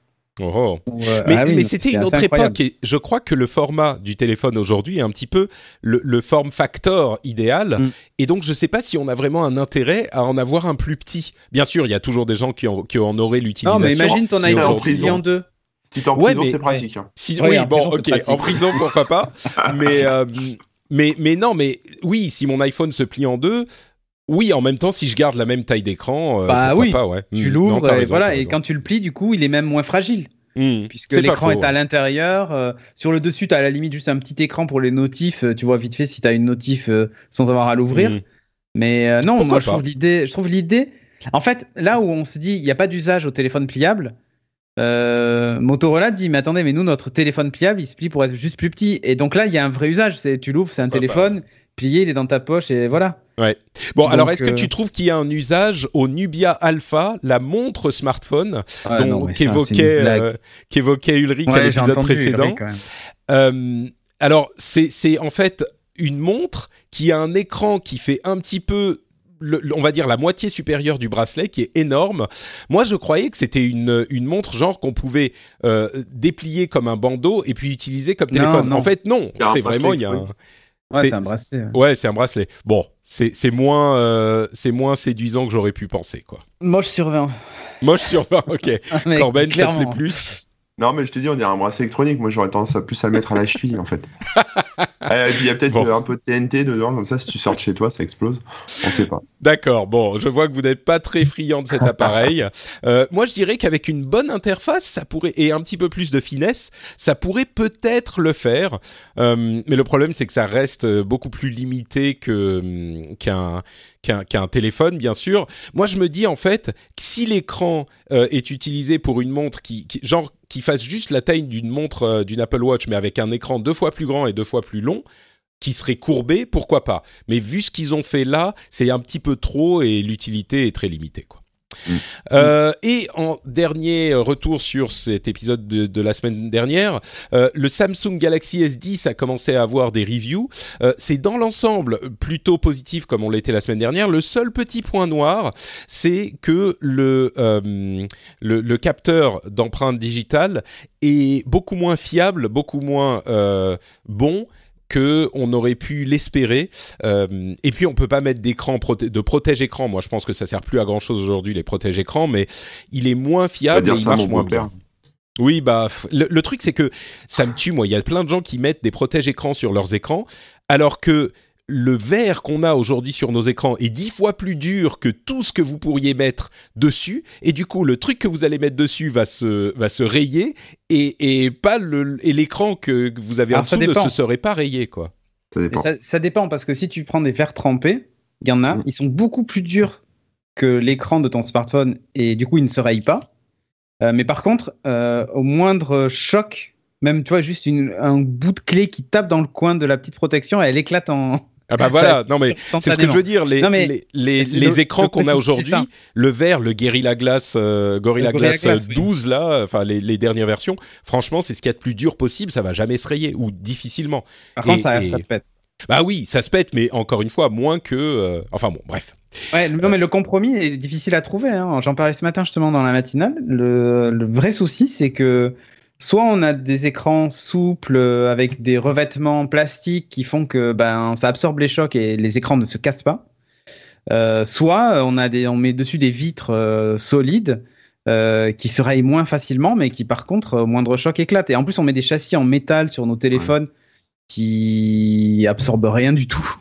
Oh, oh. Euh, Mais, ah oui, mais donc c'était une autre incroyable. époque et je crois que le format du téléphone aujourd'hui est un petit peu le, le form factor idéal. Mm. Et donc, je sais pas si on a vraiment un intérêt à en avoir un plus petit. Bien sûr, il y a toujours des gens qui en, qui en auraient Non, l'utilisation. mais imagine ton si iPhone aujourd'hui- plié en deux. Si t'es en Ouais, prison, mais- c'est pratique. hein. Si, oui, en bon, prison, c'est ok, pratique. en prison, pourquoi pas. mais, euh, mais, mais non, mais oui, si mon iPhone se plie en deux, oui, en même temps, si je garde la même taille d'écran, euh, Bah oui, pas, ouais. Tu Hmm, l'ouvres et raison, voilà. Et quand tu le plies, du coup, il est même moins fragile. Hmm, puisque l'écran est à l'intérieur. euh, sur le dessus, tu as à la limite juste un petit écran pour les notifs. euh, tu vois vite fait si tu as une notif euh, sans avoir à l'ouvrir. Hmm. Mais non, Pourquoi moi je trouve l'idée. Je trouve l'idée. En fait, là où on se dit il n'y a pas d'usage au téléphone pliable, Motorola dit mais attendez, mais nous notre téléphone pliable il se plie pour être juste plus petit. Et donc là il y a un vrai usage. C'est tu l'ouvres, c'est un bah. téléphone plié, il est dans ta poche et voilà. Bon, Donc, alors est-ce que euh, tu trouves qu'il y a un usage au Nubia Alpha, la montre smartphone une qu'évoquait euh, Ulrich à Ouais, j'ai l'épisode précédent Ulrich, quand même. Euh, Alors, c'est c'est en fait une montre qui a un écran qui fait un petit peu le- on va dire la moitié supérieure du bracelet qui est énorme. Moi, je croyais que c'était une, une montre genre qu'on pouvait euh, déplier comme un bandeau et puis utiliser comme téléphone. non. En fait, non. C'est vraiment il y a oui. un- Ouais, c'est- un bracelet. Ouais, c'est un bracelet. Bon, c'est c'est moins, euh, c'est moins séduisant que j'aurais pu penser, quoi. Moche sur 20. Moche sur 20, ok. Mais Corben, ça te plaît plus? Non, mais je te dis, on dirait un bracelet électronique. Moi, j'aurais tendance à plus à le mettre à la cheville, en fait. Euh, et puis, il y a peut-être Bon. un peu de TNT dedans, comme ça, si tu sors de chez toi, ça explose. On sait pas. D'accord, bon, je vois que vous n'êtes pas très friand de cet appareil. Euh, moi, je dirais qu'avec une bonne interface, ça pourrait et un petit peu plus de finesse, ça pourrait peut-être le faire. Euh, mais le problème, c'est que ça reste beaucoup plus limité que hum, qu'un qu'un téléphone, bien sûr. Moi, je me dis en fait si l'écran euh, est utilisé pour une montre qui, qui genre qui fasse juste la taille d'une montre euh, d'une Apple Watch, mais avec un écran deux fois plus grand et deux fois plus long qui serait courbé, pourquoi pas? Mais vu ce qu'ils ont fait là, c'est un petit peu trop et l'utilité est très limitée. Quoi. Euh, et en dernier retour sur cet épisode de, la semaine dernière, euh, le Samsung Galaxy S10 a commencé à avoir des reviews. Euh, c'est dans l'ensemble plutôt positif comme on l'était la semaine dernière. Le seul petit point noir, c'est que le, euh, le, le capteur d'empreinte digitale est beaucoup moins fiable, beaucoup moins euh, bon que on aurait pu l'espérer. Euh, et puis on peut pas mettre d'écran proté- de protège-écran. Moi, je pense que ça sert plus à grand chose aujourd'hui les protège-écrans, mais il est moins fiable et il marche moins bien. Oui, bah le, le truc c'est que ça me tue moi. Il y a plein de gens qui mettent des protège-écrans sur leurs écrans, alors que le verre qu'on a aujourd'hui sur nos écrans est dix fois plus dur que tout ce que vous pourriez mettre dessus, et du coup le truc que vous allez mettre dessus va se va se rayer et, et pas le et l'écran que vous avez en Alors, ça dessous ne se serait pas rayé quoi. Ça dépend. ça, ça dépend parce que si tu prends des verres trempés, il y en a, ils sont beaucoup plus durs que l'écran de ton smartphone et du coup ils ne se rayent pas. Euh, mais par contre, euh, au moindre choc, même tu vois juste une- un bout de clé qui tape dans le coin de la petite protection, elle éclate en. Ah bah voilà, Enfin, non mais c'est ce que je veux dire. Les, Non, mais les, les, c'est les le- écrans qu'on a aujourd'hui, le vert, le Gorilla Glass, euh, Gorilla Glass, Glass, euh, oui. 12 là, enfin les, les dernières versions, franchement c'est ce qu'il y a de plus dur possible, ça va jamais se rayer ou difficilement. Par contre, Et- ça, et- ça pète. Bah oui, ça se pète, mais encore une fois moins que, euh, enfin bon, bref. Ouais, non, mais le compromis est difficile à trouver. hein. J'en parlais ce matin justement dans la matinale. Le, le vrai souci, c'est que soit on a des écrans souples euh, avec des revêtements plastiques qui font que ben, ça absorbe les chocs et les écrans ne se cassent pas. Euh, soit euh, on, a des, on met dessus des vitres euh, solides euh, qui se rayent moins facilement, mais qui par contre, au moindre choc, éclatent. Et en plus, on met des châssis en métal sur nos téléphones qui absorbent rien du tout.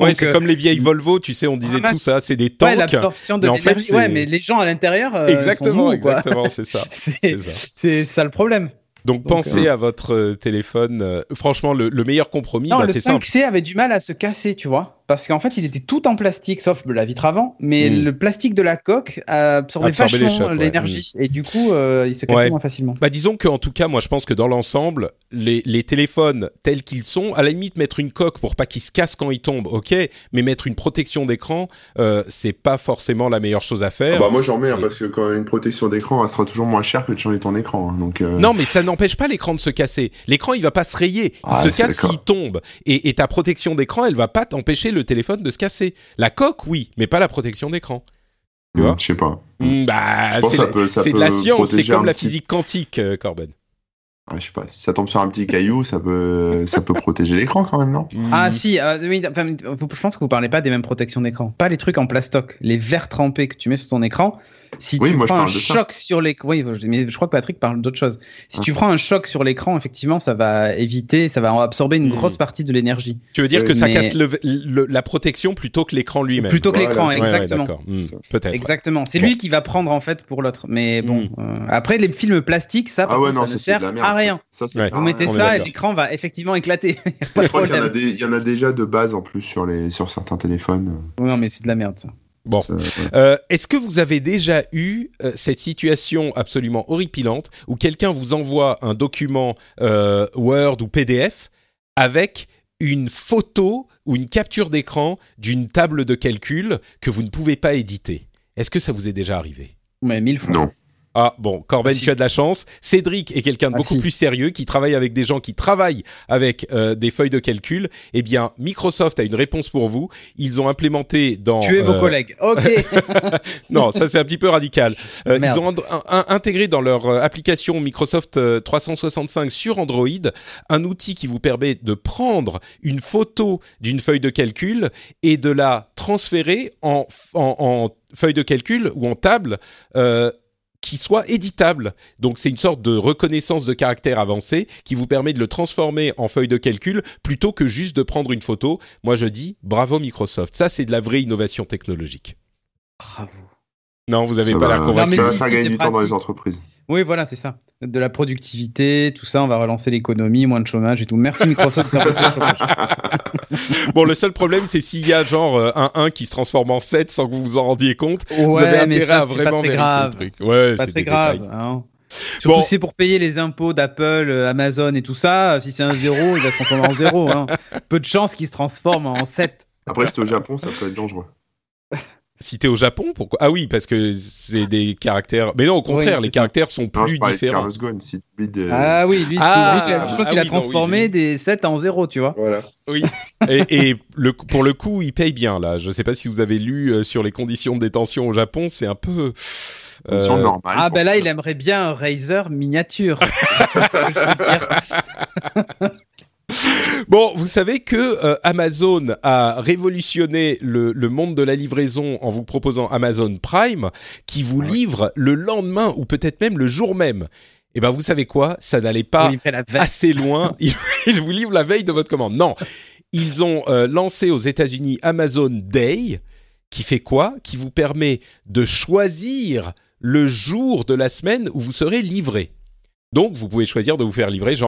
Ouais, c'est comme les vieilles Volvo, tu sais, on disait Ah, tout ça, c'est des Ouais, tanks. l'absorption de mais en fait, ouais, mais les gens à l'intérieur. exactement, sont quoi. exactement, c'est ça. C'est c'est ça. c'est ça le problème. Donc, Donc, pensez à votre euh, téléphone. euh, franchement, le, le meilleur compromis, Non, bah, le c'est simple. 5C avait du mal à se casser, tu vois. Parce qu'en fait, il était tout en plastique, sauf la vitre avant. Mais Mm. le plastique de la coque absorbait vachement ouais. l'énergie. Et du coup, euh, il se cassait Ouais. moins facilement. Bah disons qu'en tout cas, moi je pense que dans l'ensemble, les, les téléphones tels qu'ils sont, à la limite mettre une coque pour pas qu'ils se cassent quand ils tombent, ok, mais mettre une protection d'écran, euh, c'est pas forcément la meilleure chose à Ah faire. bah moi j'en mets hein, Et- parce que quand une protection d'écran, elle sera toujours moins chère que de changer ton écran. hein, donc euh, Non, mais ça n'empêche pas l'écran de se casser. L'écran, il va pas se rayer. Il Ah, se casse s'il tombe. Et, et ta protection d'écran, elle va pas t'empêcher le téléphone de se casser. La coque, oui, mais pas la protection d'écran. Tu hmm, vois je sais pas. Hmm, bah, c'est de la science. C'est comme la petit- physique quantique, euh, Corben. Ah, je sais pas. Si ça tombe sur un petit caillou, ça peut, ça peut protéger l'écran quand même, non? Ah Hmm. si, euh, oui, enfin, vous- je pense que vous parlez pas des mêmes protections d'écran. Pas les trucs en plastoc, les verres trempés que tu mets sur ton écran. Si Oui, tu moi, je prends un ça. choc sur l'écran, oui, mais je crois que Patrick parle d'autre chose. Si tu prends un choc sur l'écran, effectivement, ça va éviter, ça va absorber une Hmm. grosse partie de l'énergie. Tu veux dire Euh, que ça casse le- le- la protection plutôt que l'écran lui-même Plutôt que Voilà, l'écran, ouais, Ouais, ouais, exactement. Hmm. Peut-être. Exactement. C'est Bon. lui qui va prendre en fait pour l'autre. Mais bon, Mm. euh, après les films plastiques, ça, par Ah ouais, contre, non, ça ne sert à rien. Ça, Vous mettez ça et l'écran va effectivement éclater. Je crois qu'il y, en a déjà de base en plus sur, les, sur certains téléphones. Oui, non, mais c'est de la merde ça. Bon. Euh. Euh, Est-ce que vous avez déjà eu euh, cette situation absolument horripilante où quelqu'un vous envoie un document euh, Word ou PDF avec une photo ou une capture d'écran d'une table de calcul que vous ne pouvez pas éditer? Est-ce que ça vous est déjà arrivé? Mais mille fois. Non. Ah bon, Corben, Si. tu as de la chance. Cédric est quelqu'un de Ah, beaucoup si. plus sérieux, qui travaille avec des gens qui travaillent avec euh, des feuilles de calcul. Eh bien, Microsoft a une réponse pour vous. Ils ont implémenté dans... Tuez vos euh, collègues. Ok. non, ça c'est un petit peu radical. Euh, ils ont intégré dans leur application Microsoft euh, 365 sur Android un outil qui vous permet de prendre une photo d'une feuille de calcul et de la transférer en, en, en feuille de calcul ou en table. Qui soit éditable. Donc c'est une sorte de reconnaissance de caractère avancée qui vous permet de le transformer en feuille de calcul plutôt que juste de prendre une photo. Moi je dis bravo Microsoft. Ça c'est de la vraie innovation technologique. Bravo. Non, vous avez ça pas l'air convaincu. ça va si, faire si, gagner c'est du temps dans les entreprises. Oui, voilà, c'est ça. De la productivité, tout ça, on va relancer l'économie, moins de chômage et tout. Merci Microsoft le chômage. Bon, le seul problème, c'est s'il y a genre euh, un 1 qui se transforme en 7 sans que vous vous en rendiez compte. vous Ouais, avez mais intérêt ça, à c'est vraiment vérifier grave. le truc. Ouais, Pas c'est très des grave. hein. Surtout Bon. si c'est pour payer les impôts d'Apple, euh, Amazon et tout ça. Si c'est un zéro, il va se transformer en zéro. hein. Peu de chances qu'il se transforme en 7. Après, t'es au Japon, ça peut être dangereux. Si t'es au Japon, pourquoi? Ah oui, parce que c'est des caractères. Mais non, au contraire, Oui, les caractères sont Non, je plus différents. Carlos Ghosn. Si tu oublies de... Ah oui, lui, Ah, lui, je pense ah qu'il a oui, non, oui, transformé oui. des 7 en 0, tu vois. Voilà. Oui. et et le, pour le coup, il paye bien là. Je sais pas si vous avez lu euh, sur les conditions de détention au Japon, c'est un peu. Euh. Ah ben là, il aimerait bien un Razer miniature. Bon, vous savez que euh, Amazon a révolutionné le, le monde de la livraison en vous proposant Amazon Prime, qui vous livre le lendemain ou peut-être même le jour même. Eh ben, vous savez quoi? Ça n'allait pas Il assez loin. Ils, ils vous livrent la veille de votre commande. Non, ils ont euh, lancé aux États-Unis Amazon Day, qui fait quoi? Qui vous permet de choisir le jour de la semaine où vous serez livré. Donc, vous pouvez choisir de vous faire livrer genre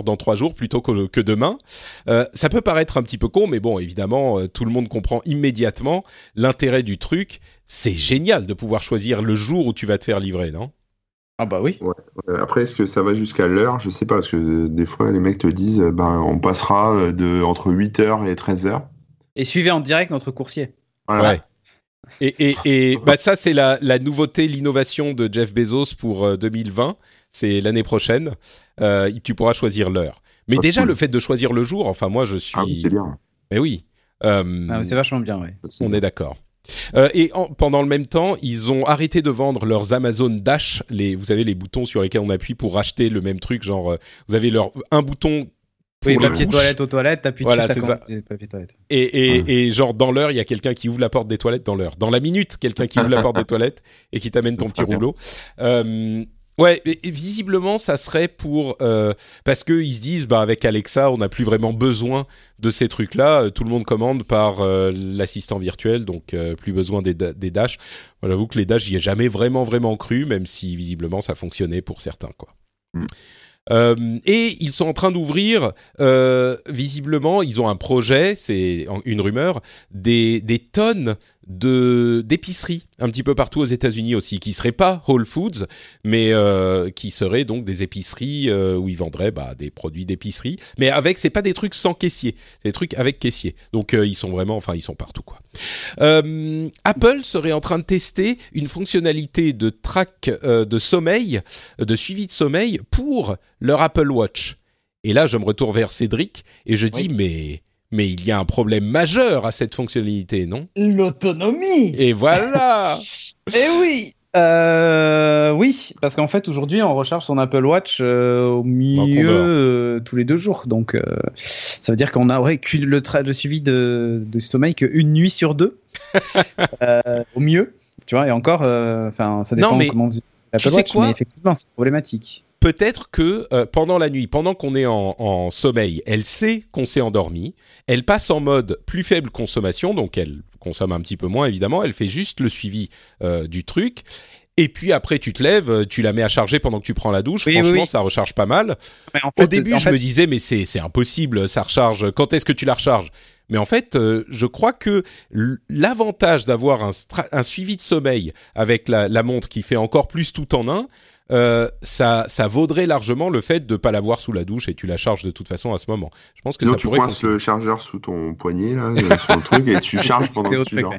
Dans trois jours plutôt que, que demain. Euh, ça peut paraître un petit peu con, mais bon, évidemment, euh, tout le monde comprend immédiatement l'intérêt du truc. C'est génial de pouvoir choisir le jour où tu vas te faire livrer, non? Ah bah oui. Ouais. Après, est-ce que ça va jusqu'à l'heure? Je sais pas, parce que euh, des fois, les mecs te disent, ben, on passera de entre 8h et 13h. Et suivez en direct notre coursier. Voilà. Ouais. Et, et, et bah ça, c'est la, la nouveauté, l'innovation de Jeff Bezos pour euh, 2020. C'est l'année prochaine. Euh, tu pourras choisir l'heure. Mais Ah, déjà, cool. le fait de choisir le jour, enfin, moi, je suis. Ah oui, c'est bien. Mais oui. Euh, Ah, c'est vachement bien. C'est on bien. est d'accord. Euh, et en- pendant le même temps, ils ont arrêté de vendre leurs Amazon Dash, les, vous savez, les boutons sur lesquels on appuie pour racheter le même truc. Genre, euh, vous avez leur, un bouton pour Oui, la papier toilette aux toilettes, t'appuies Voilà, dessus, c'est ça ça. Et, et, Ouais. et genre, dans l'heure, il y a quelqu'un qui ouvre la porte des toilettes dans l'heure. Dans la minute, quelqu'un qui ouvre la porte des toilettes et qui t'amène ton petit rouleau. Euh, ouais, et, visiblement, ça serait pour... euh, parce qu'ils se disent, bah, avec Alexa, on n'a plus vraiment besoin de ces trucs-là. Euh, Tout le monde commande par euh, l'assistant virtuel, donc euh, plus besoin des, des Dash. Moi, j'avoue que les Dash, j'y ai jamais vraiment, vraiment cru, même si visiblement, ça fonctionnait pour certains, quoi. Mm. Euh, et ils sont en train d'ouvrir, euh, visiblement, ils ont un projet, c'est une rumeur, des, des tonnes de d'épiceries un petit peu partout aux États-Unis aussi, qui seraient pas Whole Foods, mais euh, qui seraient donc des épiceries euh, où ils vendraient bah, des produits d'épicerie, mais avec c'est pas des trucs sans caissier, c'est des trucs avec caissier. Donc euh, ils sont vraiment, enfin ils sont partout quoi. Apple serait en train de tester une fonctionnalité de track de sommeil, de suivi de sommeil pour leur Apple Watch. Et là, je me retourne vers Cédric et je dis mais mais il y a un problème majeur à cette fonctionnalité, non? L'autonomie Et voilà. Eh oui euh, Oui, parce qu'en fait, aujourd'hui, on recharge son Apple Watch euh, au mieux dort. euh, tous les deux jours. Donc, euh, ça veut dire qu'on aurait le, tra- le suivi de, de sommeil qu'une nuit sur deux, au mieux. Tu vois, et encore, enfin, ça Non, dépend mais comment vous l'Apple tu sais Watch, quoi? mais effectivement, c'est problématique. Peut-être que euh, pendant la nuit, pendant qu'on est en, en sommeil, elle sait qu'on s'est endormi, elle passe en mode plus faible consommation, donc elle consomme un petit peu moins évidemment, elle fait juste le suivi euh, du truc. Et puis après, tu te lèves, tu la mets à charger pendant que tu prends la douche. Oui, Franchement, oui. ça recharge pas mal. Mais en Au début, je fait, me disais, mais c'est impossible, ça recharge. Quand est-ce que tu la recharges? Mais en fait, euh, je crois que l'avantage d'avoir un, un suivi de sommeil avec la, la montre qui fait encore plus tout en un, euh, ça, ça vaudrait largement le fait de pas l'avoir sous la douche et tu la charges de toute façon à ce moment. Je pense que ça tu pourrait coinces fonctionner. le chargeur sous ton poignet, là, euh, sur le truc, et tu charges pendant que tu dors.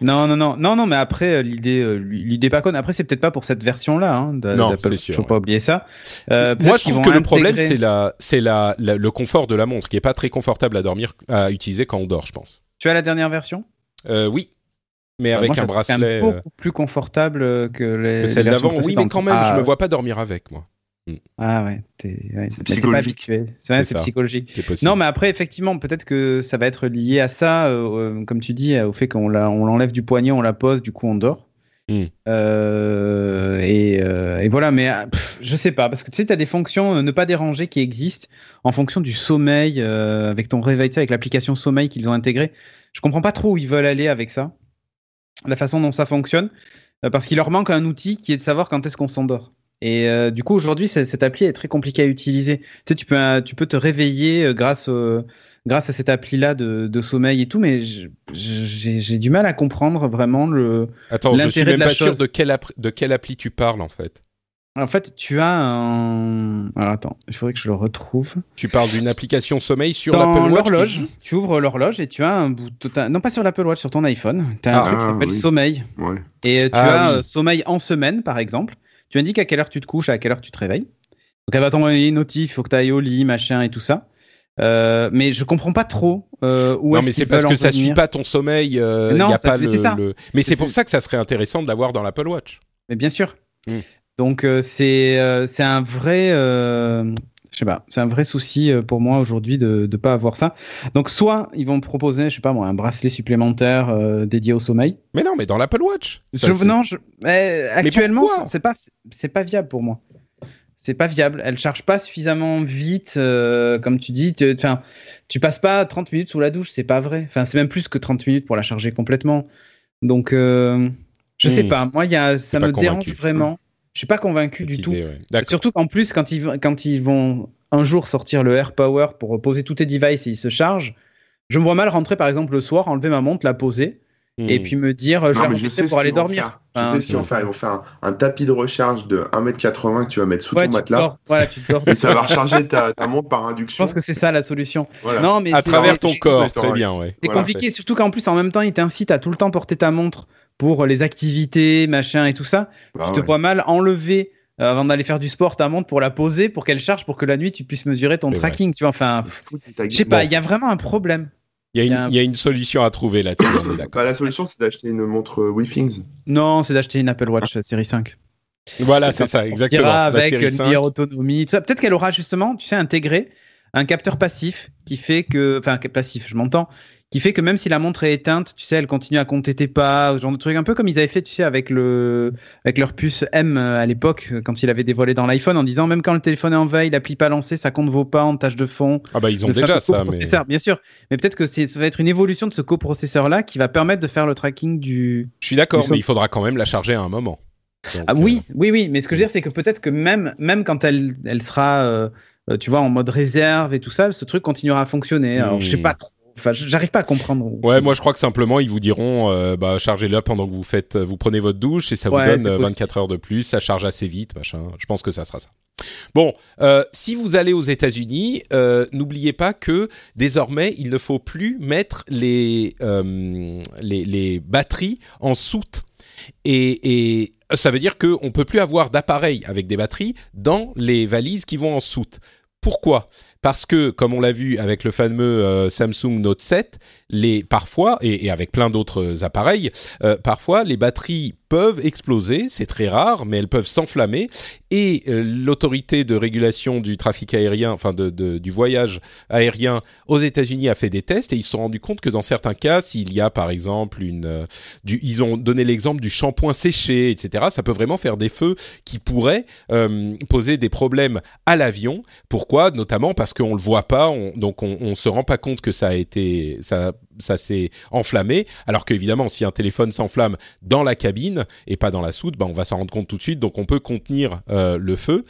Non, non, non, non, non, mais après euh, l'idée, l'idée pas conne. Après, c'est peut-être pas pour cette version-là. Hein, Non, c'est sûr, Faut ouais. pas oublier ça. Euh, Moi, je trouve que le problème, c'est la, c'est la, la- le confort de la montre qui est pas très confortable à dormir, à utiliser quand on dort, je pense. Tu as la dernière version? Euh, oui, mais avec moi, un bracelet. même euh, beaucoup plus confortable euh, que les. celle les versions d'avant, oui, mais quand même, ah, je me vois pas dormir avec moi. Ah ouais, C'est psychologique. habitué. C'est vrai, C'est psychologique. Non, mais après, effectivement, peut-être que ça va être lié à ça, euh, euh, comme tu dis, au fait qu'on la- on l'enlève du poignet, on la pose, du coup on dort. Euh, et, euh, et voilà, mais euh, pff, je sais pas, parce que tu sais, tu as des fonctions euh, ne pas déranger qui existent en fonction du sommeil, euh, avec ton réveil, tu sais, avec l'application sommeil qu'ils ont intégrée. Je comprends pas trop où ils veulent aller avec ça, la façon dont ça fonctionne, euh, parce qu'il leur manque un outil qui est de savoir quand est-ce qu'on s'endort. Et euh, du coup, aujourd'hui, cette appli est très compliquée à utiliser. Tu sais, tu peux, tu peux te réveiller euh, grâce, grâce à cette appli-là de, de sommeil et tout, mais j'ai du mal à comprendre vraiment le. Attends, je suis même pas sûr de quelle, de quelle appli tu parles en fait. En fait, tu as un. Alors attends, il faudrait que je le retrouve. Tu parles d'une application sommeil sur l'Apple Watch l'horloge, tu ouvres l'horloge et tu as un bout. t'as- Non, pas sur l'Apple Watch, sur ton iPhone. Tu as un Ah, truc qui s'appelle oui. sommeil. Ouais. Et tu Ah, as oui. euh, sommeil en semaine, par exemple. Tu indiques à quelle heure tu te couches, à quelle heure tu te réveilles. Donc elle va t'envoyer une notif, il faut que tu ailles au lit, machin et tout ça. Euh, mais je comprends pas trop euh, où Non, mais c'est parce que ça suit pas ton sommeil. euh, Non, y a ça- pas le, ça. le- Mais c'est C'est- pour ça que ça serait intéressant de l'avoir dans l'Apple Watch. Mais bien sûr. Mm. Donc euh, c'est euh, c'est un vrai euh, je sais pas, c'est un vrai souci pour moi aujourd'hui de ne pas avoir ça. Donc soit ils vont me proposer, je sais pas moi, un bracelet supplémentaire euh, dédié au sommeil. Mais non, mais dans l'Apple Watch. Ça, Je, c'est- non, je, eh, actuellement c'est pas c'est pas viable pour moi. C'est pas viable. Elle charge pas suffisamment vite, euh, comme tu dis. Tu- Enfin, tu passes pas 30 minutes sous la douche, c'est pas vrai. Enfin, c'est même plus que 30 minutes pour la charger complètement. Donc, euh, je sais Hmm. pas. Moi, y a, ça me dérange vraiment. Je suis pas convaincu du tout. idée, ouais. D'accord. Surtout qu'en plus, quand ils, quand ils vont un jour sortir le Air Power pour poser tous tes devices et ils se chargent, je me vois mal rentrer par exemple le soir, enlever ma montre, la poser et Hmm. puis me dire euh, je Non, je sais pour aller dormir. faire. Je sais ce qu'ils vont faire. Ils vont faire un, un tapis de recharge de 1m80 que tu vas mettre sous Ouais, ton matelas. dors. Voilà, tu te dors. Et ça va recharger ta, ta montre par Je induction. pense que c'est ça la solution. Voilà. Non, mais à travers ton je- corps, je- très bien, ouais. C'est Voilà, compliqué, surtout qu'en plus en même temps, il t'incite à tout le temps porter ta montre pour les activités, machin et tout ça. Bah tu te ouais. vois mal enlever euh, avant d'aller faire du sport ta montre pour la poser, pour qu'elle charge, pour que la nuit tu puisses mesurer ton tracking. Tu vois, enfin, je sais pas, Bon. il y a vraiment un problème. Il y, a une, a un- il y a une solution à trouver là-dessus, on est d'accord. Bah, la solution, c'est d'acheter une montre euh, WeThings. Non, c'est d'acheter une Apple Watch série 5. Voilà, C'est ça, exactement. ira avec série une 5. meilleure autonomie. tout ça. Peut-être qu'elle aura justement, tu sais, intégré un capteur passif qui fait que, enfin, passif, je m'entends, qui fait que même si la montre est éteinte, tu sais, elle continue à compter tes pas, ce genre de truc, un peu comme ils avaient fait, tu sais, avec le, avec leur puce M euh, à l'époque, euh, quand ils l'avaient dévoilé dans l'iPhone, en disant même quand le téléphone est en veille, l'appli pas lancée, ça compte vos pas en tâche de fond. Ah bah ils ont déjà ça, mais bien sûr. Mais peut-être que ça va être une évolution de ce coprocesseur-là qui va permettre de faire le tracking du, je suis d'accord, mais il faudra quand même la charger à un moment. Donc, Ah euh, oui, oui, oui. Mais ce que je veux dire, c'est que peut-être que même, même quand elle, elle sera, euh, tu vois, en mode réserve et tout ça, ce truc continuera à fonctionner. Alors, je sais Hmm. pas trop. Enfin, j'arrive pas à comprendre. Ouais, moi je crois que simplement ils vous diront, euh, bah chargez-le pendant que vous faites, vous prenez votre douche et ça Ouais, vous donne c'est euh, possible. 24 heures de plus, ça charge assez vite, machin. Je pense que ça sera ça. Bon, euh, si vous allez aux États-Unis, euh, n'oubliez pas que désormais il ne faut plus mettre les les, les batteries en soute et, et ça veut dire qu'on peut plus avoir d'appareils avec des batteries dans les valises qui vont en soute. Pourquoi? Parce que, comme on l'a vu avec le fameux euh, Samsung Note 7, les parfois et, avec plein d'autres appareils, euh, parfois les batteries peuvent exploser. C'est très rare, mais elles peuvent s'enflammer. Et euh, l'autorité de régulation du trafic aérien, enfin de, du voyage aérien aux États-Unis a fait des tests et ils se sont rendus compte que dans certains cas, s'il y a par exemple une, ils ont donné l'exemple du shampoing séché, etc. Ça peut vraiment faire des feux qui pourraient poser des problèmes à l'avion. Pourquoi? Notamment parce qu'on le voit pas, on, donc on, on se rend pas compte que ça a été, ça, ça s'est enflammé. Alors qu'évidemment, si un téléphone s'enflamme dans la cabine et pas dans la soute, ben on va s'en rendre compte tout de suite. Donc on peut contenir euh, le feu.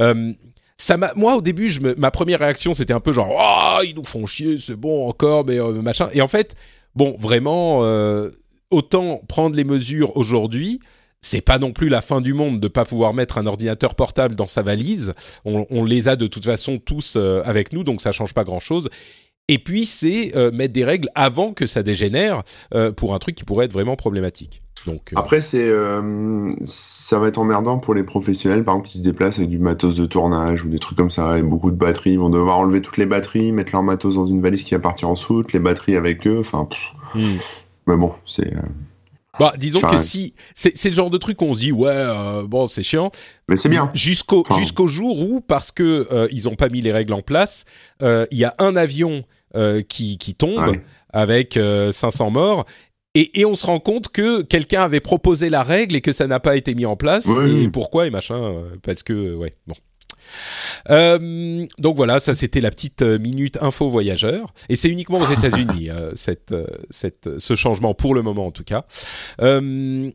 Euh, ça m'a, moi au début, je me, ma première réaction c'était un peu genre, oh, ils nous font chier, c'est bon encore, mais euh, machin. Et en fait, bon, vraiment, autant prendre les mesures aujourd'hui. C'est pas non plus la fin du monde de pas pouvoir mettre un ordinateur portable dans sa valise. On, on les a de toute façon tous euh, avec nous, donc ça change pas grand chose. Et puis c'est euh, mettre des règles avant que ça dégénère euh, pour un truc qui pourrait être vraiment problématique. Donc Après, c'est, ça va être emmerdant pour les professionnels, par exemple, qui se déplacent avec du matos de tournage ou des trucs comme ça, et beaucoup de batteries. Ils vont devoir enlever toutes les batteries, mettre leur matos dans une valise qui va partir en soute, les batteries avec eux. Enfin, hmm. mais bon, c'est. Euh, bah, disons Enfin, que si c'est c'est le genre de truc où on se dit ouais euh, bon c'est chiant Mais c'est bien. jusqu'au Enfin- jusqu'au jour où parce que euh, ils ont pas mis les règles en place, euh, il y a un avion euh, qui qui tombe Ouais. avec euh, 500 morts. Et, et on se rend compte que quelqu'un avait proposé la règle et que ça n'a pas été mis en place. Ouais. Et pourquoi et machin euh, Parce que euh, ouais bon. Euh, donc voilà, ça c'était la petite euh, minute info voyageur, et c'est uniquement aux États-Unis euh, cette, cette, ce changement pour le moment en tout cas. Euh,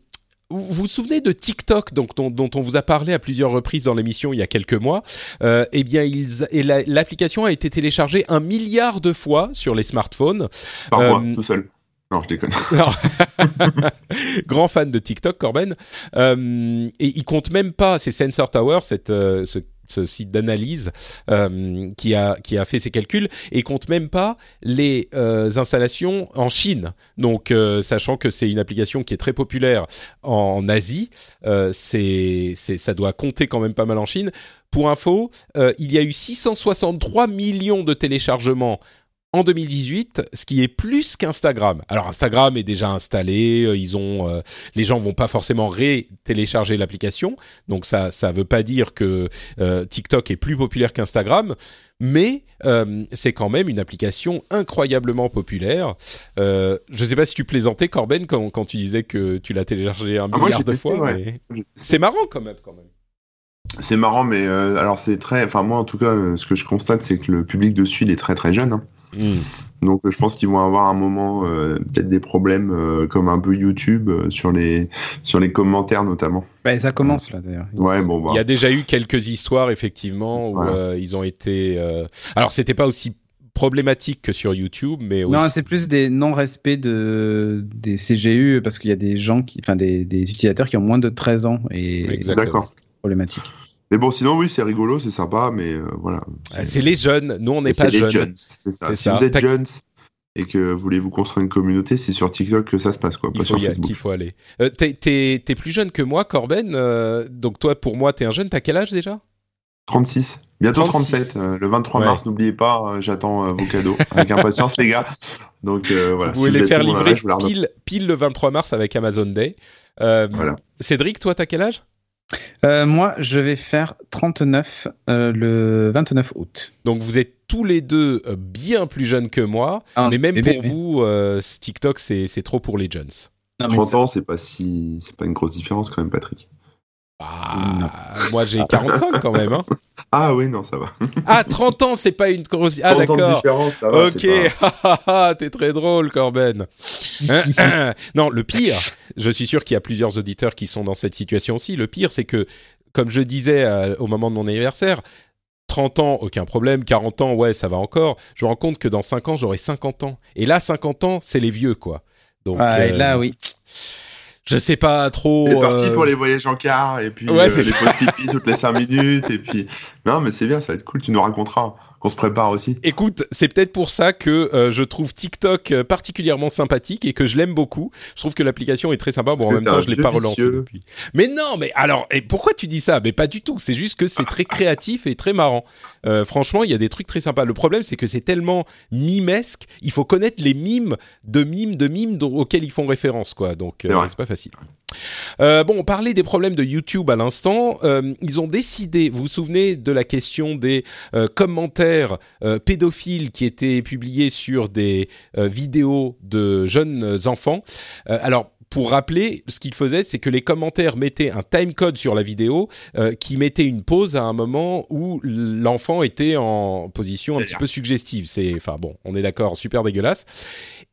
vous vous souvenez de TikTok, donc, dont, dont on vous a parlé à plusieurs reprises dans l'émission il y a quelques mois? Euh, Eh bien, ils, et la- l'application a été téléchargée un milliard de fois sur les smartphones. Par Euh, mois, tout seul. Non, je déconne. Grand fan de TikTok, Corben. Euh, et il compte même pas, c'est Sensor Tower, cette, ce, ce site d'analyse euh, qui, a, fait ces calculs, et compte même pas les euh, installations en Chine. Donc, euh, sachant que c'est une application qui est très populaire en, Asie, ça doit compter quand même pas mal en Chine. Pour info, il y a eu 663 millions de téléchargements en 2018, ce qui est plus qu'Instagram. Alors Instagram est déjà installé, euh, ils ont, euh, les gens vont pas forcément ré-télécharger l'application, donc ça ça veut pas dire que euh, TikTok est plus populaire qu'Instagram, mais euh, c'est quand même une application incroyablement populaire. Euh, je sais pas si tu plaisantais Corben quand, quand tu disais que tu l'as téléchargé un Ah, milliard de testé, fois, ouais. mais c'est marrant quand même quand même. C'est marrant, mais euh, alors c'est très. Enfin, moi en tout cas, ce que je constate, c'est que le public dessus, il est très très jeune. hein. Hmm. Donc euh, je pense qu'ils vont avoir un moment euh, peut-être des problèmes euh, comme un peu YouTube euh, sur les sur les commentaires notamment. Ouais, ça commence là d'ailleurs. Ouais, bon bah. Il y a déjà eu quelques histoires effectivement où Voilà. euh, ils ont été. euh, Alors c'était pas aussi problématique que sur YouTube, mais. Non, c'est plus des non-respects de, des CGU parce qu'il y a des gens qui, enfin des, des utilisateurs qui ont moins de 13 ans et Exactement. D'accord. c'est problématique. Mais bon, sinon oui, c'est rigolo, c'est sympa, mais euh, voilà. Ah, C'est les jeunes. Nous on n'est pas les jeunes. jeunes, c'est ça. C'est Si ça. vous êtes jeunes et que voulez-vous construire une communauté, c'est sur TikTok que ça se passe, quoi, pas Il faut sur y Facebook. qu'il faut aller. Euh, t'es, plus jeune que moi, Corben. euh, donc toi, pour moi, t'es un jeune. T'as quel âge déjà? 36. Bientôt 36. 37. euh, le 23 Ouais. mars, n'oubliez pas, j'attends vos cadeaux avec impatience, les gars. Donc voilà. Vous pouvez si les êtes faire livrer vous pile, pile le 23 mars avec Amazon Day. Voilà. Cédric, toi, t'as quel âge? Euh, moi, je vais faire 39 euh, le 29 août. Donc vous êtes tous les deux euh, bien plus jeunes que moi. Ah, mais même bébé, pour vous, euh, ce TikTok, c'est, c'est trop pour les jeunes. Non, mais 30 ça- ans, c'est pas si, c'est pas une grosse différence quand même, Patrick. Ah, moi j'ai 45 quand même. Hein. Ah oui, non, ça va. Ah, 30 ans, c'est pas une grosse... Ah 30 ans de d'accord. Ok, pas- Ah, ah, ah, t'es très drôle, Corben. non, le pire, je suis sûr qu'il y a plusieurs auditeurs qui sont dans cette situation aussi. Le pire, c'est que, comme je disais euh, au moment de mon anniversaire, 30 ans, aucun problème. 40 ans, ouais, ça va encore. Je me rends compte que dans 5 ans, j'aurai 50 ans. Et là, 50 ans, c'est les vieux, quoi. Donc, Ouais, euh, là, oui. Je sais pas trop. C'est parti euh, pour les voyages en car et puis Ouais, euh, les pauses pipi toutes les 5 minutes et puis non mais c'est bien ça va être cool tu nous raconteras qu'on se prépare aussi Écoute, c'est peut-être pour ça que euh, je trouve TikTok euh, particulièrement sympathique et que je l'aime beaucoup. Je trouve que l'application est très sympa. Bon, Parce en même temps, je l'ai vieux pas relancé vicieux. depuis. Mais non, mais alors, et pourquoi tu dis ça? Mais pas du tout. C'est juste que c'est très créatif et très marrant. Euh, franchement, il y a des trucs très sympas. Le problème, c'est que c'est tellement mimesque. Il faut connaître les mimes de mimes de mimes auxquels ils font référence, quoi. Donc, euh, c'est pas facile. Euh, bon, on parlait des problèmes de YouTube à l'instant. Euh, ils ont décidé, vous vous souvenez de la question des euh, commentaires pédophiles qui étaient publiés sur des vidéos de jeunes enfants. Alors, pour rappeler, ce qu'ils faisaient, c'est que les commentaires mettaient un timecode sur la vidéo euh, qui mettait une pause à un moment où l'enfant était en position un petit peu suggestive. C'est, enfin bon, on est d'accord, super dégueulasse.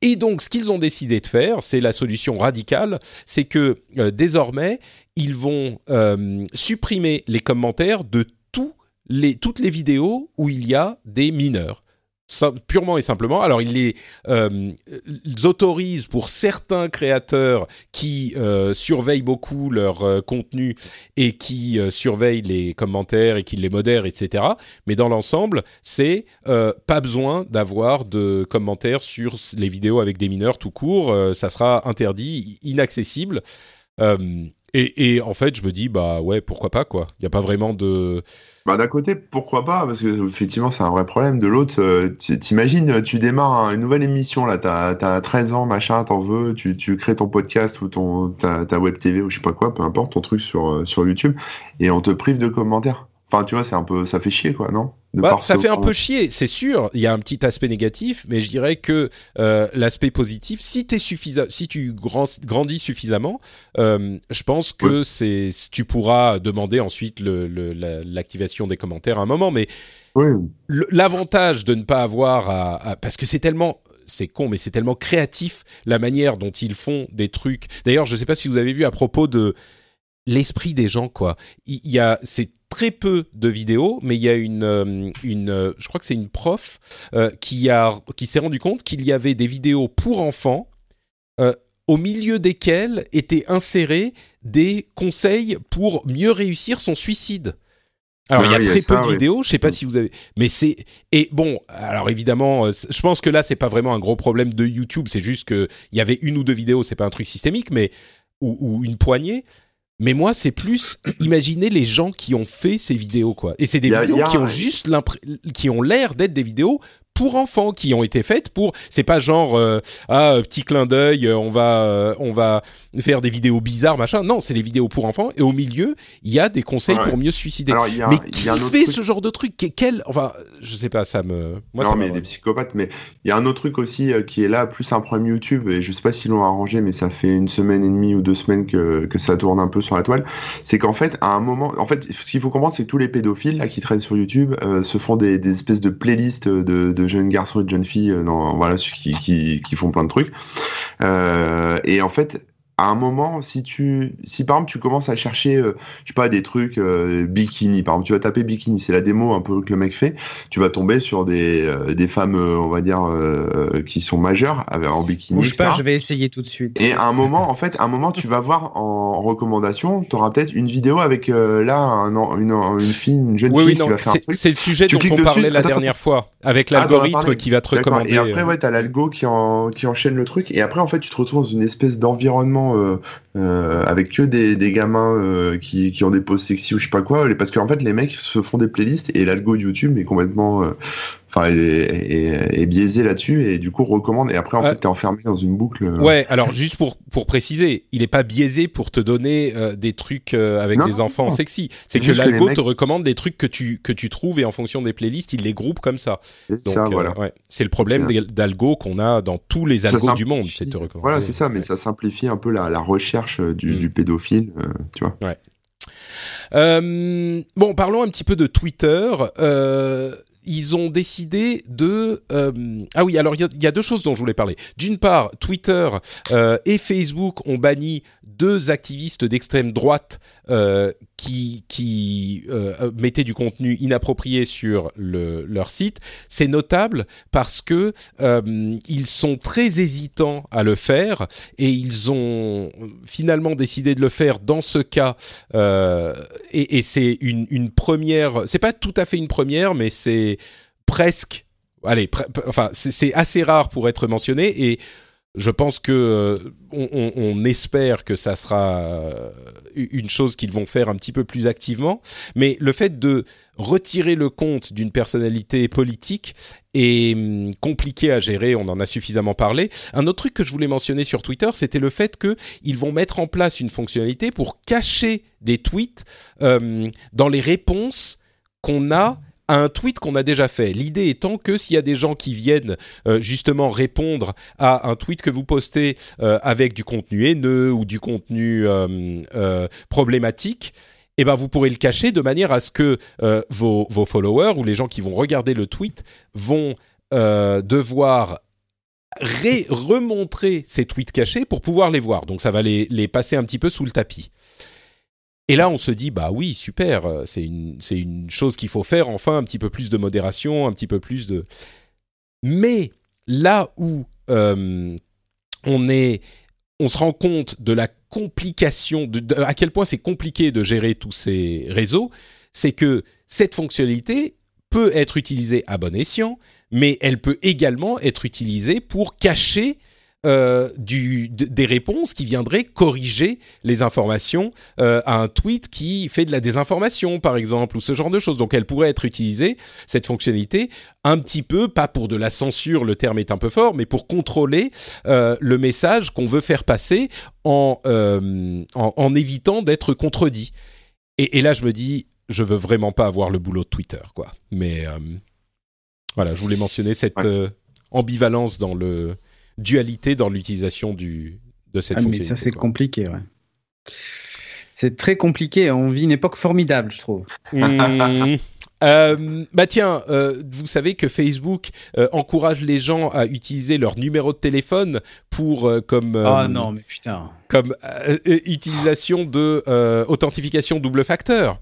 Et donc, ce qu'ils ont décidé de faire, c'est la solution radicale, c'est que euh, désormais, ils vont euh, supprimer les commentaires de tous les, toutes les vidéos où il y a des mineurs. Purement et simplement. Alors, ils les euh, ils autorisent pour certains créateurs qui euh, surveillent beaucoup leur euh, contenu et qui euh, surveillent les commentaires et qui les modèrent, etc. Mais dans l'ensemble, c'est euh, pas besoin d'avoir de commentaires sur les vidéos avec des mineurs tout court. Ça sera interdit, inaccessible. Et, et en fait, je me dis, bah ouais, pourquoi pas, quoi. Il n'y a pas vraiment de. Bah d'un côté pourquoi pas parce que effectivement c'est un vrai problème. De l'autre euh, t'imagines tu démarres un- une nouvelle émission là t'as as 13 ans machin t'en veux tu, tu crées ton podcast ou ton ta, ta web TV ou je sais pas quoi peu importe ton truc sur euh, sur YouTube et on te prive de commentaires enfin tu vois c'est un peu ça fait chier quoi non? Bah, ça fait un peu chier, c'est sûr. Il y a un petit aspect négatif, mais je dirais que euh, l'aspect positif, si, tu grand- grandis suffisamment, euh, je pense que c'est tu pourras demander ensuite le- le- la- l'activation des commentaires à un moment. Mais oui l'avantage de ne pas avoir à, à- parce que c'est tellement c'est con mais c'est tellement créatif la manière dont ils font des trucs d'ailleurs je sais pas si vous avez vu à propos de l'esprit des gens quoi il il y, a c'est très peu de vidéos mais il y a une euh, une euh, je crois que c'est une prof euh, qui a qui s'est rendu compte qu'il y avait des vidéos pour enfants euh, au milieu desquels étaient insérés des conseils pour mieux réussir son suicide. Alors il y a Ah y a très peu ça, de vidéos, je sais pas si vous avez, mais c'est et bon, alors évidemment, je pense que là c'est pas vraiment un gros problème de YouTube, c'est juste que il y avait une ou deux vidéos, c'est pas un truc systémique, mais ou, ou une poignée. Mais moi, c'est plus imaginer les gens qui ont fait ces vidéos, quoi. Et c'est des a- vidéos a qui ont juste l'impr- qui ont l'air d'être des vidéos pour enfants, qui ont été faites pour. C'est pas genre euh, ah petit clin d'œil, euh, on va euh, on va faire des vidéos bizarres, machin. Non, c'est des vidéos pour enfants. Et au milieu, il y a des conseils Ouais. pour mieux se suicider. Alors, a, mais qui fait truc. ce genre de truc? Que- Quel Enfin, je sais pas, ça me. Moi, non, ça mais m'a- des psychopathes. Mais il y a un autre truc aussi euh, qui est là, plus un problème YouTube, et je sais pas s'ils l'ont arrangé, mais ça fait une semaine et demie ou deux semaines que, que ça tourne un peu sur la toile. C'est qu'en fait, à un moment, en fait, ce qu'il faut comprendre, c'est que tous les pédophiles là qui traînent sur YouTube se font des, des espèces de playlists de, de jeunes garçons et de jeunes filles, euh, dans, voilà, qui, qui, qui font plein de trucs. Euh, et en fait. À un moment, si tu, si par exemple tu commences à chercher, euh, je sais pas, des trucs euh, bikini, par exemple, tu vas taper bikini, c'est la démo un peu que le mec fait, tu vas tomber sur des, euh, des femmes, euh, on va dire, euh, qui sont majeures en bikini. Bouge pas, je vais essayer tout de suite. Et à un moment, en fait, à un moment, tu vas voir en recommandation, tu auras peut-être une vidéo avec euh, là un, une, une fille, une jeune Oui, fille oui, qui non, va faire un c'est truc. c'est le sujet Tu dont cliques on dessus, parlait la attends, dernière fois, avec Ah, l'algorithme qui va te recommander. Et après, ouais, t'as l'algo qui, en, qui enchaîne le truc. Et après, en fait, tu te retrouves dans une espèce d'environnement euh, euh, avec que des, des gamins euh, qui, qui ont des poses sexy ou je sais pas quoi. Parce qu'en fait, les mecs se font des playlists et l'algo de YouTube est complètement, euh, enfin, est, est- est biaisé là-dessus et du coup recommande. Et après, en Euh, fait, t'es enfermé dans une boucle. euh, Ouais, alors juste pour pour préciser, il est pas biaisé pour te donner euh, des trucs euh, avec Non, des enfants non. sexy. C'est que l'algo mecs- te recommande des trucs que tu que tu trouves et en fonction des playlists, il les groupe comme ça. c'est euh, voilà. ouais, c'est le problème d'algo qu'on a dans tous les algos du monde, c'est te recommander. Voilà, c'est ça, mais ça simplifie un peu la, la recherche euh, du, Mm. du pédophile, euh, tu vois. Euh, bon, parlons un petit peu de Twitter. Euh, ils ont décidé de... euh, ah oui, alors il y y, a deux choses dont je voulais parler. D'une part, Twitter et Facebook ont banni deux activistes d'extrême droite qui, qui euh, mettaient du contenu inapproprié sur le, leur site. C'est notable parce que euh, ils sont très hésitants à le faire et ils ont finalement décidé de le faire dans ce cas euh, et, et c'est une, une première. C'est pas tout à fait une première, mais c'est presque. Allez, enfin, c'est assez rare pour être mentionné et je pense que euh, on, espère que ça sera euh, une chose qu'ils vont faire un petit peu plus activement. Mais le fait de retirer le compte d'une personnalité politique est hum, compliqué à gérer. On en a suffisamment parlé. Un autre truc que je voulais mentionner sur Twitter, c'était le fait que ils vont mettre en place une fonctionnalité pour cacher des tweets euh, dans les réponses qu'on a un tweet qu'on a déjà fait. L'idée étant que s'il y a des gens qui viennent euh, justement répondre à un tweet que vous postez euh, avec du contenu haineux ou du contenu euh, problématique, eh ben vous pourrez le cacher de manière à ce que vos, followers ou les gens qui vont regarder le tweet vont devoir remontrer ces tweets cachés pour pouvoir les voir. Donc ça va les passer un petit peu sous le tapis. Et là, on se dit, bah oui, super, euh, c'est une, une chose qu'il faut faire, enfin, un petit peu plus de modération, un petit peu plus de... Mais là où euh, on est... On se rend compte de la complication, de, de- à quel point c'est compliqué de gérer tous ces réseaux, c'est que cette fonctionnalité peut être utilisée à bon escient, mais elle peut également être utilisée pour cacher euh, du, des réponses qui viendraient corriger les informations euh, à un tweet qui fait de la désinformation, par exemple, ou ce genre de choses. Donc elle pourrait être utilisée, cette fonctionnalité, un petit peu, pas pour de la censure, le terme est un peu fort, mais pour contrôler euh, le message qu'on veut faire passer en, en, en évitant d'être contredit. Et, et là, je me dis, je veux vraiment pas avoir le boulot de Twitter, quoi. Mais voilà, je voulais mentionner cette ambivalence dans le dualité dans l'utilisation du de cette Ah, mais fonctionnalité. ça, c'est compliqué, ouais. C'est très compliqué. On vit une époque formidable, je trouve. Mmh. Euh, bah tiens, euh, vous savez que Facebook euh, encourage les gens à utiliser leur numéro de téléphone pour euh, comme euh, Ah non, mais putain. comme utilisation de euh, authentification double facteur.